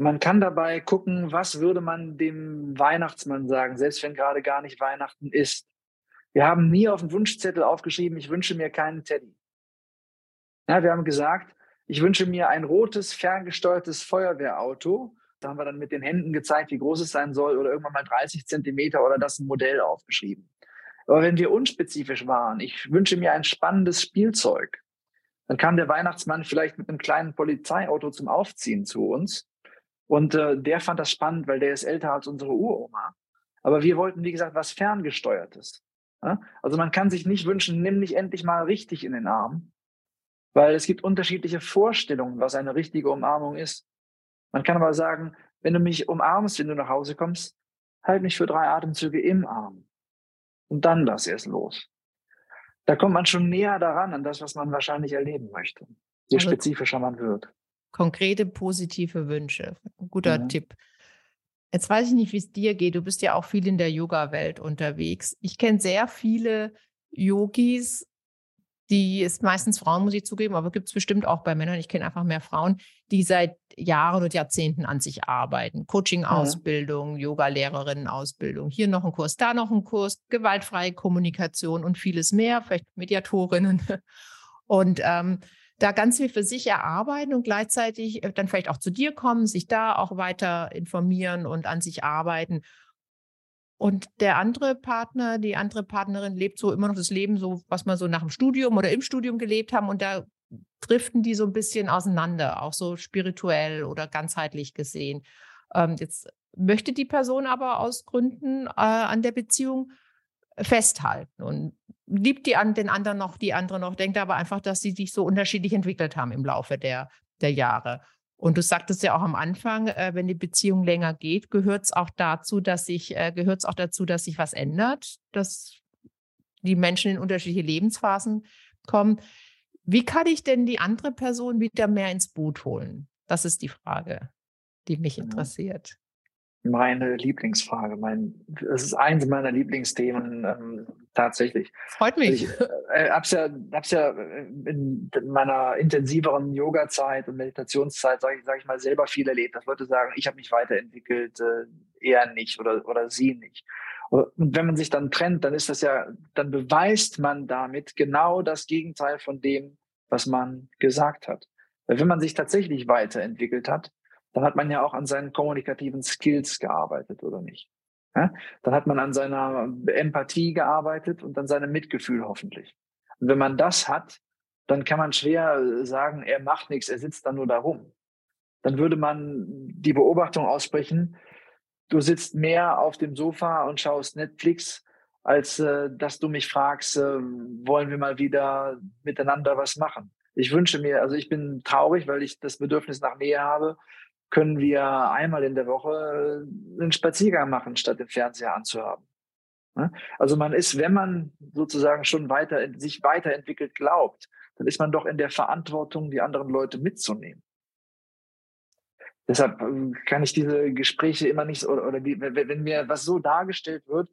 Man kann dabei gucken, was würde man dem Weihnachtsmann sagen, selbst wenn gerade gar nicht Weihnachten ist. Wir haben nie auf den Wunschzettel aufgeschrieben, ich wünsche mir keinen Teddy. Ja, wir haben gesagt, ich wünsche mir ein rotes, ferngesteuertes Feuerwehrauto. Da haben wir dann mit den Händen gezeigt, wie groß es sein soll oder irgendwann mal 30 Zentimeter oder das Modell aufgeschrieben. Aber wenn wir unspezifisch waren, ich wünsche mir ein spannendes Spielzeug, dann kam der Weihnachtsmann vielleicht mit einem kleinen Polizeiauto zum Aufziehen zu uns und äh, der fand das spannend, weil der ist älter als unsere Uroma. Aber wir wollten, wie gesagt, was Ferngesteuertes. Ja? Also man kann sich nicht wünschen, nimm dich endlich mal richtig in den Arm, weil es gibt unterschiedliche Vorstellungen, was eine richtige Umarmung ist. Man kann aber sagen, wenn du mich umarmst, wenn du nach Hause kommst, halt mich für drei Atemzüge im Arm. Und dann lass erst los. Da kommt man schon näher daran an das, was man wahrscheinlich erleben möchte. Je also, spezifischer man wird. Konkrete positive Wünsche. Guter mhm. Tipp. Jetzt weiß ich nicht, wie es dir geht. Du bist ja auch viel in der Yoga-Welt unterwegs. Ich kenne sehr viele Yogis, die ist meistens Frauen, muss ich zugeben, aber gibt es bestimmt auch bei Männern. Ich kenne einfach mehr Frauen, die seit Jahren und Jahrzehnten an sich arbeiten. Coaching-Ausbildung, mhm. Yoga-Lehrerinnen-Ausbildung, hier noch ein Kurs, da noch ein Kurs, gewaltfreie Kommunikation und vieles mehr, vielleicht Mediatorinnen. Und ähm, da ganz viel für sich erarbeiten und gleichzeitig äh, dann vielleicht auch zu dir kommen, sich da auch weiter informieren und an sich arbeiten. Und der andere Partner, die andere Partnerin lebt so immer noch das Leben, so was man so nach dem Studium oder im Studium gelebt haben. Und da driften die so ein bisschen auseinander, auch so spirituell oder ganzheitlich gesehen. Ähm, jetzt möchte die Person aber aus Gründen äh, an der Beziehung festhalten und liebt die an den anderen noch, die andere noch, denkt aber einfach, dass sie sich so unterschiedlich entwickelt haben im Laufe der, der Jahre. Und du sagtest ja auch am Anfang, äh, wenn die Beziehung länger geht, gehört es auch dazu, dass sich, äh, gehört es auch dazu, dass sich was ändert, dass die Menschen in unterschiedliche Lebensphasen kommen. Wie kann ich denn die andere Person wieder mehr ins Boot holen? Das ist die Frage, die mich interessiert meine Lieblingsfrage. Mein, es ist eins meiner Lieblingsthemen ähm, tatsächlich. Freut mich. Ich äh, habe es ja, hab's ja in meiner intensiveren Yoga-Zeit und Meditationszeit, sage ich, sag ich mal, selber viel erlebt, dass Leute sagen, ich habe mich weiterentwickelt, äh, er nicht oder, oder sie nicht. Und wenn man sich dann trennt, dann ist das ja, dann beweist man damit genau das Gegenteil von dem, was man gesagt hat. Weil wenn man sich tatsächlich weiterentwickelt hat, dann hat man ja auch an seinen kommunikativen Skills gearbeitet, oder nicht? Ja? Dann hat man an seiner Empathie gearbeitet und an seinem Mitgefühl hoffentlich. Und wenn man das hat, dann kann man schwer sagen, er macht nichts, er sitzt da nur da rum. Dann würde man die Beobachtung aussprechen, du sitzt mehr auf dem Sofa und schaust Netflix, als äh, dass du mich fragst, äh, wollen wir mal wieder miteinander was machen. Ich wünsche mir, also ich bin traurig, weil ich das Bedürfnis nach Nähe habe, können wir einmal in der Woche äh, einen Spaziergang machen, statt den Fernseher anzuhaben. Ne? Also man ist, wenn man sozusagen schon weiter, sich weiterentwickelt glaubt, dann ist man doch in der Verantwortung, die anderen Leute mitzunehmen. Deshalb ähm, kann ich diese Gespräche immer nicht, oder, oder die, wenn mir was so dargestellt wird,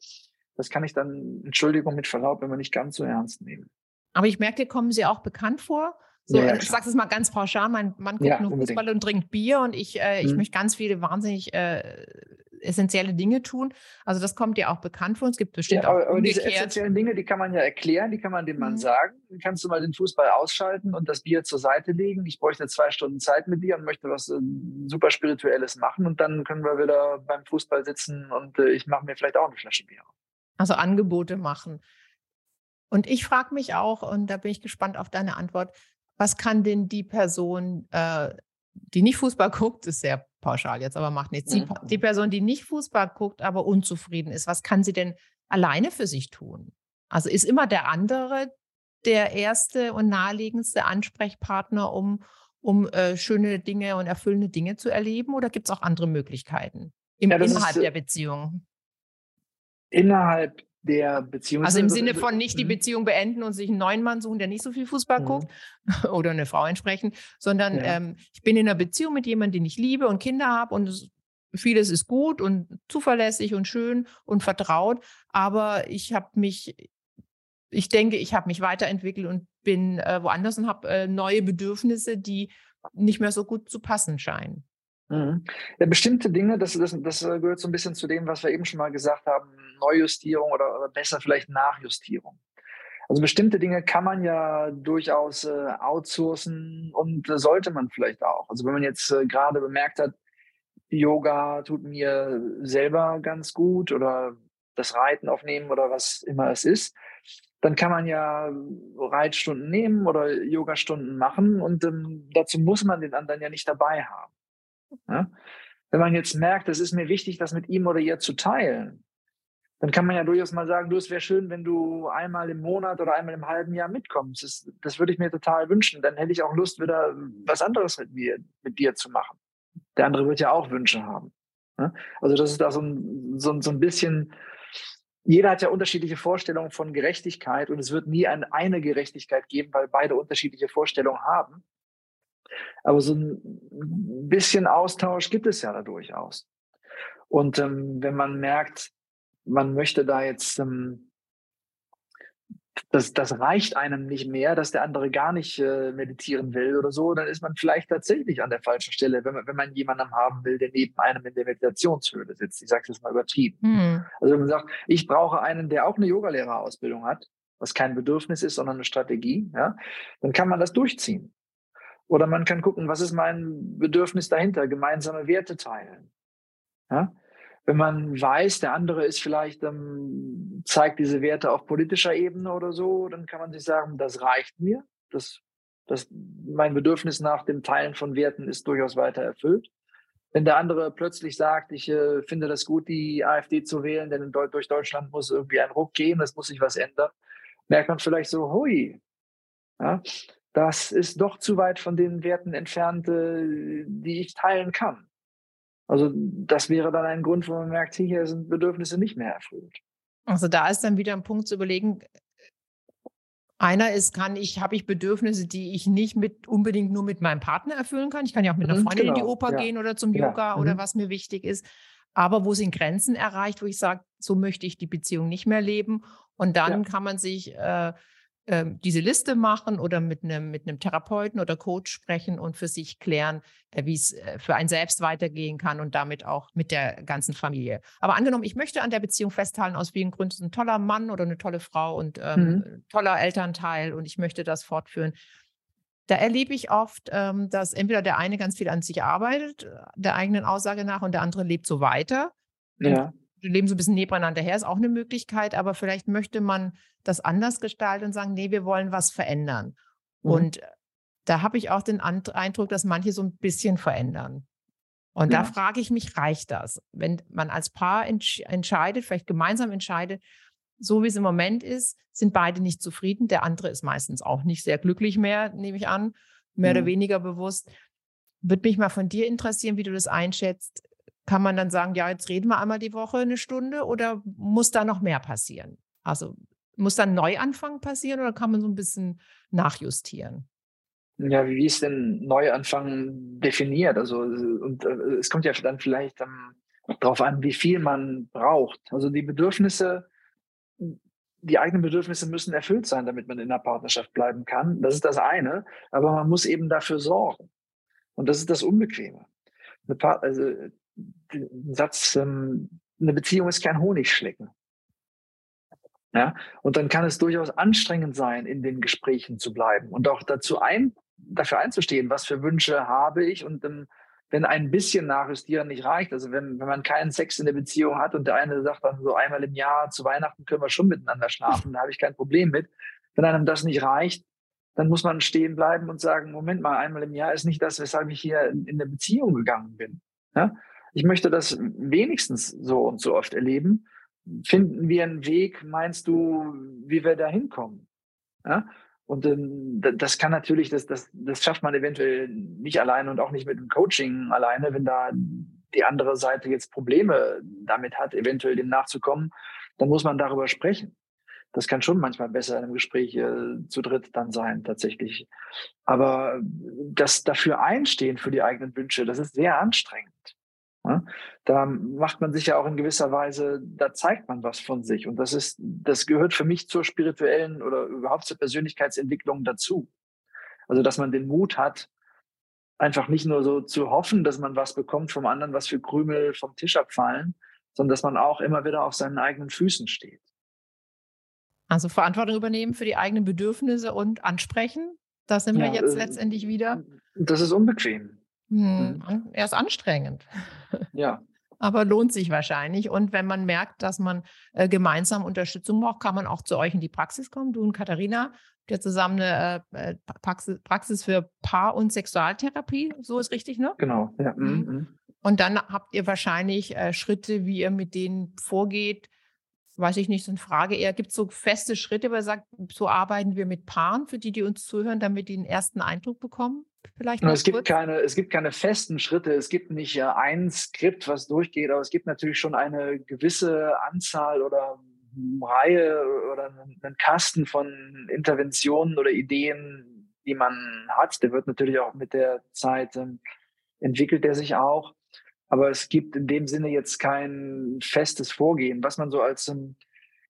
das kann ich dann, Entschuldigung mit Verlaub, immer nicht ganz so ernst nehmen. Aber ich merke, kommen Sie auch bekannt vor. So, ja, ich sage es mal ganz pauschal, mein Mann guckt ja, nur unbedingt. Fußball und trinkt Bier und ich, äh, ich mhm. möchte ganz viele wahnsinnig äh, essentielle Dinge tun. Also das kommt dir auch bekannt vor. Es gibt bestimmt ja, aber, auch aber diese essentiellen Dinge, die kann man ja erklären, die kann man dem Mann mhm. sagen. Dann kannst du mal den Fußball ausschalten und das Bier zur Seite legen. Ich bräuchte zwei Stunden Zeit mit dir und möchte was äh, super Spirituelles machen und dann können wir wieder beim Fußball sitzen und äh, ich mache mir vielleicht auch eine Flasche Bier. Also Angebote machen. Und ich frage mich auch, und da bin ich gespannt auf deine Antwort, was kann denn die Person, äh, die nicht Fußball guckt, ist sehr pauschal jetzt, aber macht nichts. Die, mhm. die, Person, die nicht Fußball guckt, aber unzufrieden ist, was kann sie denn alleine für sich tun? Also ist immer der andere der erste und naheliegendste Ansprechpartner, um, um äh, schöne Dinge und erfüllende Dinge zu erleben? Oder gibt es auch andere Möglichkeiten im, ja, innerhalb ist, der Beziehung? Innerhalb der Beziehung. Also im Sinne von nicht die mhm. Beziehung beenden und sich einen neuen Mann suchen, der nicht so viel Fußball mhm. guckt oder eine Frau entsprechend, sondern ja. ähm, ich bin in einer Beziehung mit jemandem, den ich liebe und Kinder habe und es, vieles ist gut und zuverlässig und schön und vertraut, aber ich habe mich, ich denke, ich habe mich weiterentwickelt und bin äh, woanders und habe äh, neue Bedürfnisse, die nicht mehr so gut zu passen scheinen. Mhm. Ja, bestimmte Dinge, das, das, das gehört so ein bisschen zu dem, was wir eben schon mal gesagt haben, Neujustierung oder, oder besser vielleicht Nachjustierung. Also bestimmte Dinge kann man ja durchaus äh, outsourcen und äh, sollte man vielleicht auch. Also wenn man jetzt äh, gerade bemerkt hat, Yoga tut mir selber ganz gut oder das Reiten aufnehmen oder was immer es ist, dann kann man ja Reitstunden nehmen oder Yogastunden machen und ähm, dazu muss man den anderen ja nicht dabei haben. Ja? Wenn man jetzt merkt, es ist mir wichtig, das mit ihm oder ihr zu teilen, dann kann man ja durchaus mal sagen, du, es wäre schön, wenn du einmal im Monat oder einmal im halben Jahr mitkommst. Das, das würde ich mir total wünschen. Dann hätte ich auch Lust, wieder was anderes mit mir, mit dir zu machen. Der andere wird ja auch Wünsche haben. Ja? Also das ist da so ein, so, so ein bisschen, jeder hat ja unterschiedliche Vorstellungen von Gerechtigkeit und es wird nie ein, eine Gerechtigkeit geben, weil beide unterschiedliche Vorstellungen haben. Aber so ein bisschen Austausch gibt es ja da durchaus. Und ähm, wenn man merkt, man möchte da jetzt, ähm, das, das reicht einem nicht mehr, dass der andere gar nicht äh, meditieren will oder so, dann ist man vielleicht tatsächlich an der falschen Stelle, wenn man, wenn man jemanden haben will, der neben einem in der Meditationshöhle sitzt. Ich sage es jetzt mal übertrieben. Mhm. Also wenn man sagt, ich brauche einen, der auch eine Yogalehrerausbildung hat, was kein Bedürfnis ist, sondern eine Strategie, ja, dann kann man das durchziehen. Oder man kann gucken, was ist mein Bedürfnis dahinter? Gemeinsame Werte teilen. Ja? Wenn man weiß, der andere ist vielleicht, ähm, zeigt diese Werte auf politischer Ebene oder so, dann kann man sich sagen, das reicht mir. Das, das, mein Bedürfnis nach dem Teilen von Werten ist durchaus weiter erfüllt. Wenn der andere plötzlich sagt, ich äh, finde das gut, die AfD zu wählen, denn durch Deutschland muss irgendwie ein Ruck gehen, es muss sich was ändern, merkt man vielleicht so, hui, ja, das ist doch zu weit von den Werten entfernt, äh, die ich teilen kann. Also das wäre dann ein Grund, wo man merkt, hier sind Bedürfnisse nicht mehr erfüllt. Also da ist dann wieder ein Punkt zu überlegen, Einer ist, kann ich, habe ich Bedürfnisse, die ich nicht mit unbedingt nur mit meinem Partner erfüllen kann. Ich kann ja auch mit einer mhm, Freundin genau, in die genau, Oper ja. gehen oder zum ja. Yoga mhm. oder was mir wichtig ist. Aber wo sind Grenzen erreicht, wo ich sage, so möchte ich die Beziehung nicht mehr leben. Und dann ja. kann man sich äh, äh, diese Liste machen oder mit einem mit einem Therapeuten oder Coach sprechen und für sich klären, äh, wie es äh, für einen selbst weitergehen kann und damit auch mit der ganzen Familie. Aber angenommen, ich möchte an der Beziehung festhalten, aus welchen Gründen ein toller Mann oder eine tolle Frau und ähm, mhm. toller Elternteil und ich möchte das fortführen. Da erlebe ich oft, ähm, dass entweder der eine ganz viel an sich arbeitet, äh, der eigenen Aussage nach, und der andere lebt so weiter. Ja leben so ein bisschen nebeneinander her, ist auch eine Möglichkeit, aber vielleicht möchte man das anders gestalten und sagen, nee, wir wollen was verändern. Mhm. Und da habe ich auch den Eindruck, dass manche so ein bisschen verändern. Und ja. da frage ich mich, reicht das? Wenn man als Paar entsch entscheidet, vielleicht gemeinsam entscheidet, so wie es im Moment ist, sind beide nicht zufrieden. Der andere ist meistens auch nicht sehr glücklich mehr, nehme ich an, mehr mhm. oder weniger bewusst. Würde mich mal von dir interessieren, wie du das einschätzt. Kann man dann sagen, ja, jetzt reden wir einmal die Woche eine Stunde oder muss da noch mehr passieren? Also muss da ein Neuanfang passieren oder kann man so ein bisschen nachjustieren? Ja, wie ist denn Neuanfang definiert? Also, und äh, es kommt ja dann vielleicht um, darauf an, wie viel man braucht. Also die Bedürfnisse, die eigenen Bedürfnisse müssen erfüllt sein, damit man in der Partnerschaft bleiben kann. Das ist das eine. Aber man muss eben dafür sorgen. Und das ist das Unbequeme. also Satz, ähm, eine Beziehung ist kein Honigschlecken. Ja, und dann kann es durchaus anstrengend sein, in den Gesprächen zu bleiben und auch dazu ein, dafür einzustehen, was für Wünsche habe ich und ähm, wenn ein bisschen Nachjustieren nicht reicht, also wenn, wenn man keinen Sex in der Beziehung hat und der eine sagt dann so einmal im Jahr zu Weihnachten können wir schon miteinander schlafen, da habe ich kein Problem mit. Wenn einem das nicht reicht, dann muss man stehen bleiben und sagen, Moment mal, einmal im Jahr ist nicht das, weshalb ich hier in, in eine Beziehung gegangen bin. Ja? Ich möchte das wenigstens so und so oft erleben. Finden wir einen Weg, meinst du, wie wir da hinkommen? Ja? Und ähm, das kann natürlich, das, das, das schafft man eventuell nicht alleine und auch nicht mit dem Coaching alleine, wenn da die andere Seite jetzt Probleme damit hat, eventuell dem nachzukommen, dann muss man darüber sprechen. Das kann schon manchmal besser in einem Gespräch äh, zu dritt dann sein, tatsächlich. Aber das dafür einstehen für die eigenen Wünsche, das ist sehr anstrengend. Da macht man sich ja auch in gewisser Weise, da zeigt man was von sich. Und das ist, das gehört für mich zur spirituellen oder überhaupt zur Persönlichkeitsentwicklung dazu. Also, dass man den Mut hat, einfach nicht nur so zu hoffen, dass man was bekommt vom anderen, was für Krümel vom Tisch abfallen, sondern dass man auch immer wieder auf seinen eigenen Füßen steht. Also Verantwortung übernehmen für die eigenen Bedürfnisse und ansprechen. Da sind wir ja, jetzt äh, letztendlich wieder. Das ist unbequem. Hm, mhm. Er ist anstrengend. Ja. Aber lohnt sich wahrscheinlich. Und wenn man merkt, dass man äh, gemeinsam Unterstützung braucht, kann man auch zu euch in die Praxis kommen. Du und Katharina habt ja zusammen eine äh, äh Praxis, Praxis, für Paar- und Sexualtherapie. So ist richtig, ne? Genau, ja. Mhm. mhm. Und dann habt ihr wahrscheinlich äh, Schritte, wie ihr mit denen vorgeht. Weiß ich nicht, so eine Frage eher. Gibt es so feste Schritte, wo ihr sagt, so arbeiten wir mit Paaren, für die, die uns zuhören, damit die einen ersten Eindruck bekommen? Vielleicht es gibt keine, es gibt keine festen Schritte. Es gibt nicht ein Skript, was durchgeht, aber es gibt natürlich schon eine gewisse Anzahl oder Reihe oder einen Kasten von Interventionen oder Ideen, die man hat. Der wird natürlich auch mit der Zeit ähm, entwickelt, der sich auch. Aber es gibt in dem Sinne jetzt kein festes Vorgehen. Was man so als ähm,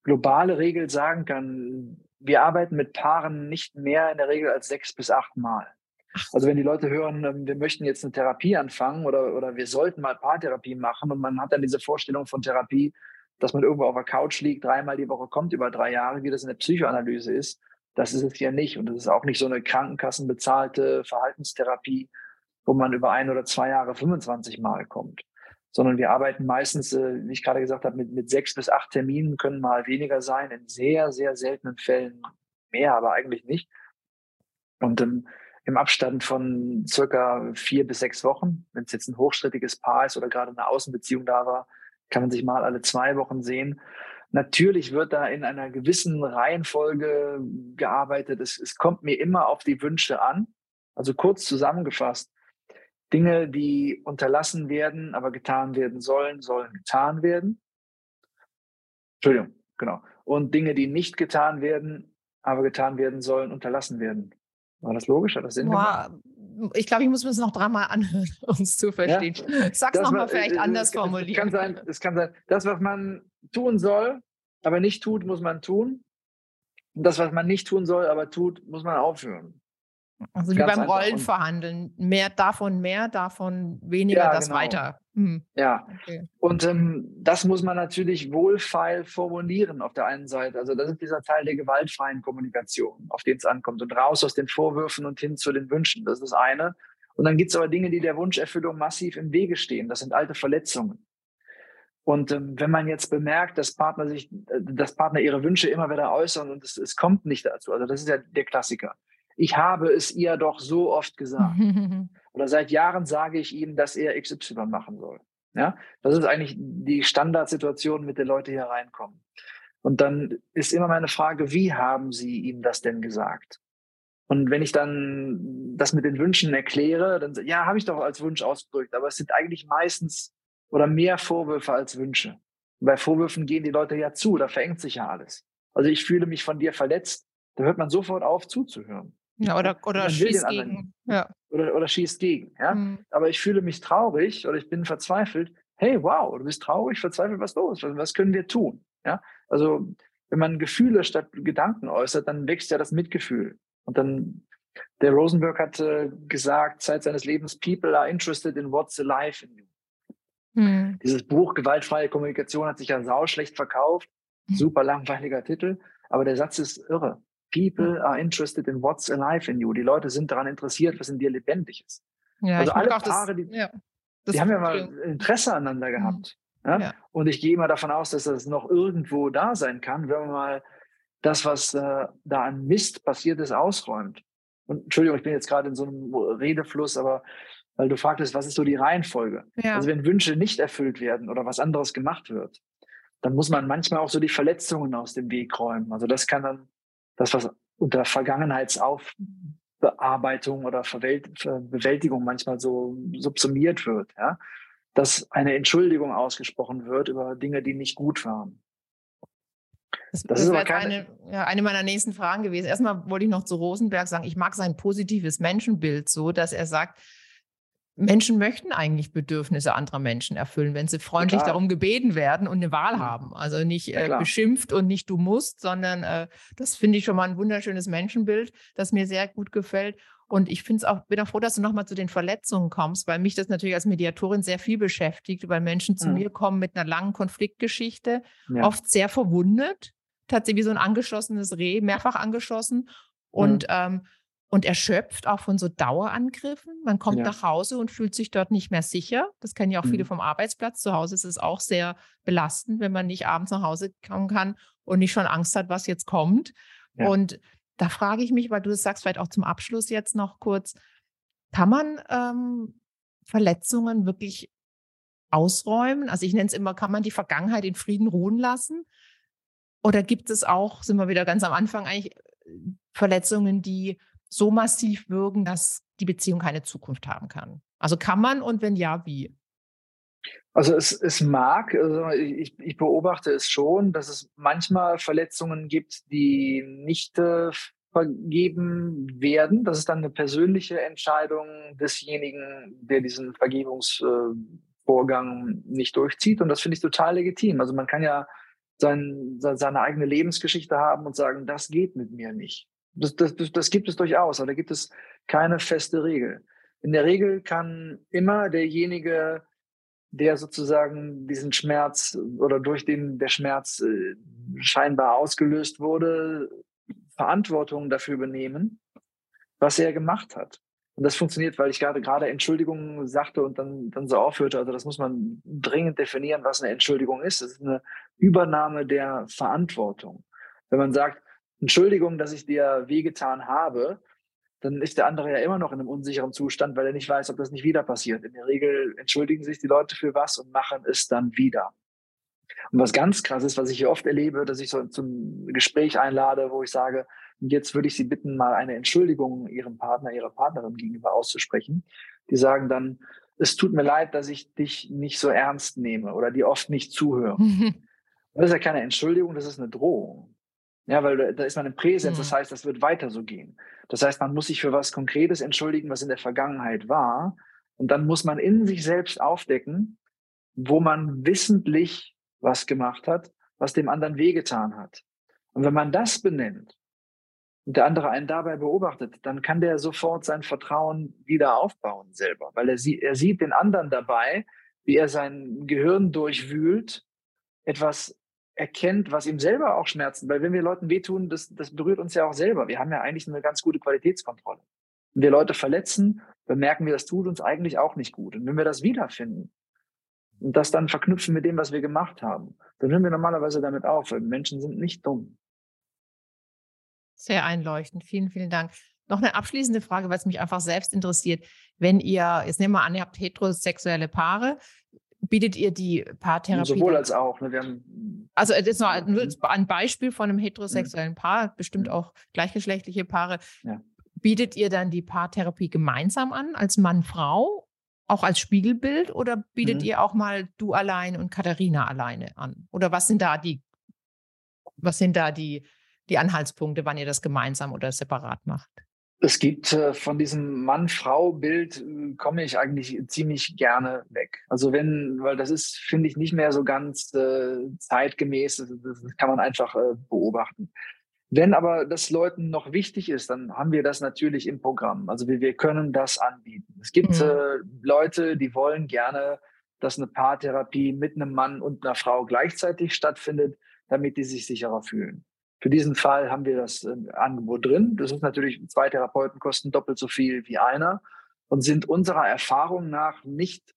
globale Regel sagen kann, wir arbeiten mit Paaren nicht mehr in der Regel als sechs bis acht Mal. Also wenn die Leute hören, ähm, wir möchten jetzt eine Therapie anfangen oder, oder wir sollten mal Paartherapie machen und man hat dann diese Vorstellung von Therapie, dass man irgendwo auf der Couch liegt, dreimal die Woche kommt über drei Jahre, wie das in der Psychoanalyse ist, das ist es ja nicht. Und das ist auch nicht so eine krankenkassenbezahlte Verhaltenstherapie, wo man über ein oder zwei Jahre 25 Mal kommt. Sondern wir arbeiten meistens, äh, wie ich gerade gesagt habe, mit, mit sechs bis acht Terminen, können mal weniger sein, in sehr, sehr seltenen Fällen mehr, aber eigentlich nicht. Und ähm, im Abstand von circa vier bis sechs Wochen. Wenn es jetzt ein hochstrittiges Paar ist oder gerade eine Außenbeziehung da war, kann man sich mal alle zwei Wochen sehen. Natürlich wird da in einer gewissen Reihenfolge gearbeitet. Es, es kommt mir immer auf die Wünsche an. Also kurz zusammengefasst, Dinge, die unterlassen werden, aber getan werden sollen, sollen getan werden. Entschuldigung, genau. Und Dinge, die nicht getan werden, aber getan werden sollen, unterlassen werden. War das logisch? Hat das Sinn Boah? Ich glaube, ich muss mir das noch dreimal anhören, um es zu verstehen. Ja? Sag's nochmal vielleicht äh, anders es, formulieren. Es kann, sein, es kann sein, das, was man tun soll, aber nicht tut, muss man tun. Und das, was man nicht tun soll, aber tut, muss man aufhören. Also wie beim Rollenverhandeln. Mehr davon, mehr davon, weniger ja, das genau. weiter. Hm. Ja. Okay. Und ähm, das muss man natürlich wohlfeil formulieren auf der einen Seite. Also das ist dieser Teil der gewaltfreien Kommunikation, auf den es ankommt. Und raus aus den Vorwürfen und hin zu den Wünschen. Das ist das eine. Und dann gibt es aber Dinge, die der Wunscherfüllung massiv im Wege stehen. Das sind alte Verletzungen. Und ähm, wenn man jetzt bemerkt, dass Partner sich, äh, dass Partner ihre Wünsche immer wieder äußern und es, es kommt nicht dazu, also das ist ja der Klassiker ich habe es ihr doch so oft gesagt. Oder seit Jahren sage ich ihm, dass er XY machen soll. Ja, das ist eigentlich die Standardsituation, mit der Leute hier reinkommen. Und dann ist immer meine Frage, wie haben Sie ihm das denn gesagt? Und wenn ich dann das mit den Wünschen erkläre, dann ja, habe ich doch als Wunsch ausgedrückt, aber es sind eigentlich meistens oder mehr Vorwürfe als Wünsche. Und bei Vorwürfen gehen die Leute ja zu, da verengt sich ja alles. Also ich fühle mich von dir verletzt, da hört man sofort auf zuzuhören. Ja, oder, oder schießt gegen. Ja. Oder, oder schießt gegen. Ja? Mhm. Aber ich fühle mich traurig oder ich bin verzweifelt. Hey, wow, du bist traurig, verzweifelt, was los? Was, was können wir tun? Ja? Also, wenn man Gefühle statt Gedanken äußert, dann wächst ja das Mitgefühl. Und dann, der Rosenberg hat äh, gesagt, Zeit seines Lebens, people are interested in what's alive in you. Mhm. Dieses Buch Gewaltfreie Kommunikation hat sich ja sauschlecht verkauft. Mhm. Super langweiliger Titel. Aber der Satz ist irre. People are interested in what's alive in you. Die Leute sind daran interessiert, was in dir lebendig ist. Ja, also alle Paare, das, die, ja, die haben ja mal Interesse aneinander mhm. gehabt. Mhm. Ja? Und ich gehe immer davon aus, dass das noch irgendwo da sein kann, wenn man mal das, was äh, da an Mist passiert ist, ausräumt. Und Entschuldigung, ich bin jetzt gerade in so einem Redefluss, aber weil du fragtest, was ist so die Reihenfolge? Ja. Also wenn Wünsche nicht erfüllt werden oder was anderes gemacht wird, dann muss man manchmal auch so die Verletzungen aus dem Weg räumen. Also das kann dann das, was unter Vergangenheitsaufbearbeitung oder Bewältigung manchmal so subsumiert wird, ja, dass eine Entschuldigung ausgesprochen wird über Dinge, die nicht gut waren. Das, das, das ist aber keine, eine, ja, eine meiner nächsten Fragen gewesen. Erstmal wollte ich noch zu Rosenberg sagen, ich mag sein positives Menschenbild so, dass er sagt, Menschen möchten eigentlich Bedürfnisse anderer Menschen erfüllen, wenn sie freundlich ja, darum gebeten werden und eine Wahl mhm. haben. Also nicht ja, äh, beschimpft und nicht du musst, sondern äh, das finde ich schon mal ein wunderschönes Menschenbild, das mir sehr gut gefällt. Und ich finde es auch, bin auch froh, dass du nochmal zu den Verletzungen kommst, weil mich das natürlich als Mediatorin sehr viel beschäftigt, weil Menschen zu mhm. mir kommen mit einer langen Konfliktgeschichte, ja. oft sehr verwundet, tatsächlich wie so ein angeschossenes Reh, mehrfach angeschossen. Und mhm. ähm, und erschöpft auch von so Dauerangriffen. Man kommt ja. nach Hause und fühlt sich dort nicht mehr sicher. Das kennen ja auch mhm. viele vom Arbeitsplatz. Zu Hause ist es auch sehr belastend, wenn man nicht abends nach Hause kommen kann und nicht schon Angst hat, was jetzt kommt. Ja. Und da frage ich mich, weil du das sagst, vielleicht auch zum Abschluss jetzt noch kurz, kann man ähm, Verletzungen wirklich ausräumen? Also ich nenne es immer, kann man die Vergangenheit in Frieden ruhen lassen? Oder gibt es auch, sind wir wieder ganz am Anfang eigentlich, äh, Verletzungen, die so massiv wirken, dass die Beziehung keine Zukunft haben kann? Also kann man und wenn ja, wie? Also es, es mag, also ich, ich beobachte es schon, dass es manchmal Verletzungen gibt, die nicht äh, vergeben werden. Das ist dann eine persönliche Entscheidung desjenigen, der diesen Vergebungsvorgang äh, nicht durchzieht. Und das finde ich total legitim. Also man kann ja sein, seine eigene Lebensgeschichte haben und sagen, das geht mit mir nicht. Das, das, das gibt es durchaus, aber da gibt es keine feste Regel. In der Regel kann immer derjenige, der sozusagen diesen Schmerz oder durch den der Schmerz äh, scheinbar ausgelöst wurde, Verantwortung dafür übernehmen, was er gemacht hat. Und das funktioniert, weil ich gerade gerade Entschuldigung sagte und dann, dann so aufhörte. Also das muss man dringend definieren, was eine Entschuldigung ist. Das ist eine Übernahme der Verantwortung. Wenn man sagt, Entschuldigung, dass ich dir wehgetan habe, dann ist der andere ja immer noch in einem unsicheren Zustand, weil er nicht weiß, ob das nicht wieder passiert. In der Regel entschuldigen sich die Leute für was und machen es dann wieder. Und was ganz krass ist, was ich hier oft erlebe, dass ich so zum Gespräch einlade, wo ich sage, jetzt würde ich Sie bitten, mal eine Entschuldigung Ihrem Partner, Ihrer Partnerin gegenüber auszusprechen. Die sagen dann, es tut mir leid, dass ich dich nicht so ernst nehme oder dir oft nicht zuhöre. das ist ja keine Entschuldigung, das ist eine Drohung. Ja, weil da ist man im Präsens, Mhm. das heißt, das wird weiter so gehen. Das heißt, man muss sich für was Konkretes entschuldigen, was in der Vergangenheit war. Und dann muss man in sich selbst aufdecken, wo man wissentlich was gemacht hat, was dem anderen wehgetan hat. Und wenn man das benennt und der andere einen dabei beobachtet, dann kann der sofort sein Vertrauen wieder aufbauen selber, weil er, sie, er sieht den anderen dabei, wie er sein Gehirn durchwühlt, etwas erkennt, was ihm selber auch schmerzt. Weil wenn wir Leuten wehtun, das, das berührt uns ja auch selber. Wir haben ja eigentlich eine ganz gute Qualitätskontrolle. Wenn wir Leute verletzen, bemerken wir, das tut uns eigentlich auch nicht gut. Und wenn wir das wiederfinden und das dann verknüpfen mit dem, was wir gemacht haben, dann hören wir normalerweise damit auf. Weil Menschen sind nicht dumm. Sehr einleuchtend. Vielen, vielen Dank. Noch eine abschließende Frage, weil es mich einfach selbst interessiert. Wenn ihr, jetzt nehmen wir an, ihr habt heterosexuelle Paare, bietet ihr die Paartherapie? Sowohl dann- als auch. Ne? Wir haben, Also das ist noch nur Mhm. ein Beispiel von einem heterosexuellen Paar, bestimmt Mhm. auch gleichgeschlechtliche Paare. Ja. Bietet ihr dann die Paartherapie gemeinsam an, als Mann-Frau, auch als Spiegelbild oder bietet Mhm. ihr auch mal du allein und Katharina alleine an? Oder was sind da die, was sind da die, die Anhaltspunkte, wann ihr das gemeinsam oder separat macht? Es gibt äh, von diesem Mann-Frau-Bild äh, komme ich eigentlich ziemlich gerne weg. Also wenn, weil das ist, finde ich, nicht mehr so ganz äh, zeitgemäß. Das, das kann man einfach äh, beobachten. Wenn aber das Leuten noch wichtig ist, dann haben wir das natürlich im Programm. Also wir, wir können das anbieten. Es gibt Mhm. Leute, die wollen gerne, dass eine Paartherapie mit einem Mann und einer Frau gleichzeitig stattfindet, damit die sich sicherer fühlen. Für diesen Fall haben wir das äh, Angebot drin. Das ist natürlich, zwei Therapeuten kosten doppelt so viel wie einer und sind unserer Erfahrung nach nicht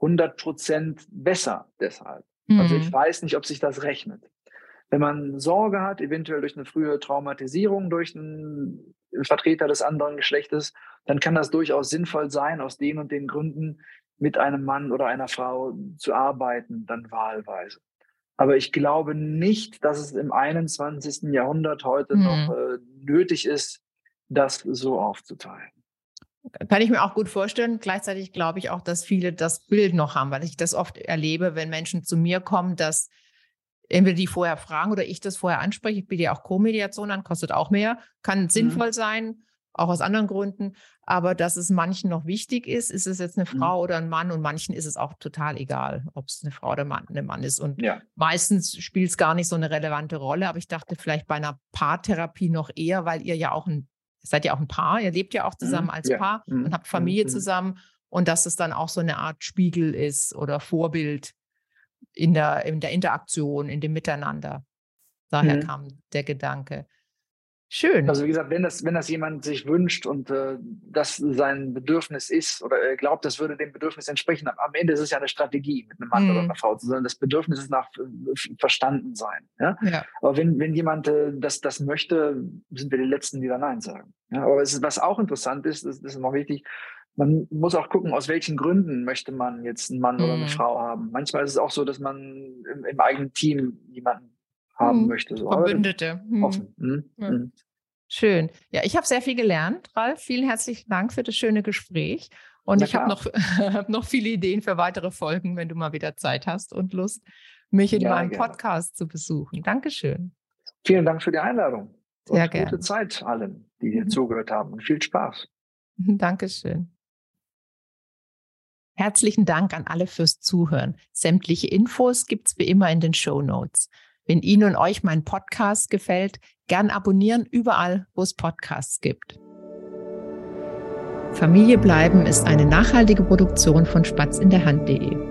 100 Prozent besser deshalb. Also ich Mhm. weiß nicht, ob sich das rechnet. Wenn man Sorge hat, eventuell durch eine frühe Traumatisierung durch einen Vertreter des anderen Geschlechtes, dann kann das durchaus sinnvoll sein, aus den und den Gründen mit einem Mann oder einer Frau zu arbeiten, dann wahlweise. Aber ich glaube nicht, dass es im 21. Jahrhundert heute Mhm. noch äh, nötig ist, das so aufzuteilen. Kann ich mir auch gut vorstellen. Gleichzeitig glaube ich auch, dass viele das Bild noch haben, weil ich das oft erlebe, wenn Menschen zu mir kommen, dass entweder die vorher fragen oder ich das vorher anspreche. Ich biete ja auch Co-Mediation an, kostet auch mehr, kann sinnvoll sein, auch aus anderen Gründen. Aber dass es manchen noch wichtig ist, ist es jetzt eine Mhm. Frau oder ein Mann und manchen ist es auch total egal, ob es eine Frau oder Mann, ein Mann ist. Und Ja. meistens spielt es gar nicht so eine relevante Rolle, aber ich dachte vielleicht bei einer Paartherapie noch eher, weil ihr ja auch ein, seid ja auch ein Paar, ihr lebt ja auch zusammen Mhm, als ja. Paar Mhm, und habt Familie mhm, mhm. zusammen und dass es dann auch so eine Art Spiegel ist oder Vorbild in der, in der Interaktion, in dem Miteinander. Daher Mhm. kam der Gedanke. Schön. Also wie gesagt, wenn das, wenn das jemand sich wünscht und äh, das sein Bedürfnis ist oder er glaubt, das würde dem Bedürfnis entsprechen, am, Ende ist es ja eine Strategie, mit einem Mann Mhm. oder einer Frau zu sein. Das Bedürfnis ist nach äh, verstanden sein. Ja? ja. Aber wenn, wenn jemand äh, das, das möchte, sind wir die Letzten, die da Nein sagen. Ja? Aber es ist, was auch interessant ist, das, das ist noch wichtig, man muss auch gucken, aus welchen Gründen möchte man jetzt einen Mann oder eine Mhm. Frau haben. Manchmal ist es auch so, dass man im, im eigenen Team jemanden haben Mhm. möchte. So. Verbündete. Hm. offen. Mhm. Ja. Mhm. Schön. Ja, ich habe sehr viel gelernt, Ralf. Vielen herzlichen Dank für das schöne Gespräch. Und Na ich habe noch, hab noch viele Ideen für weitere Folgen, wenn du mal wieder Zeit hast und Lust, mich in Gerne, meinem gerne. Podcast zu besuchen. Dankeschön. Vielen Dank für die Einladung. Sehr und gerne. gute Zeit allen, die hier Mhm. zugehört haben. Und viel Spaß. Dankeschön. Herzlichen Dank an alle fürs Zuhören. Sämtliche Infos gibt's wie immer in den Show Notes. Wenn Ihnen und euch mein Podcast gefällt, gern abonnieren überall, wo es Podcasts gibt. Familie bleiben ist eine nachhaltige Produktion von spatzinderhand.de.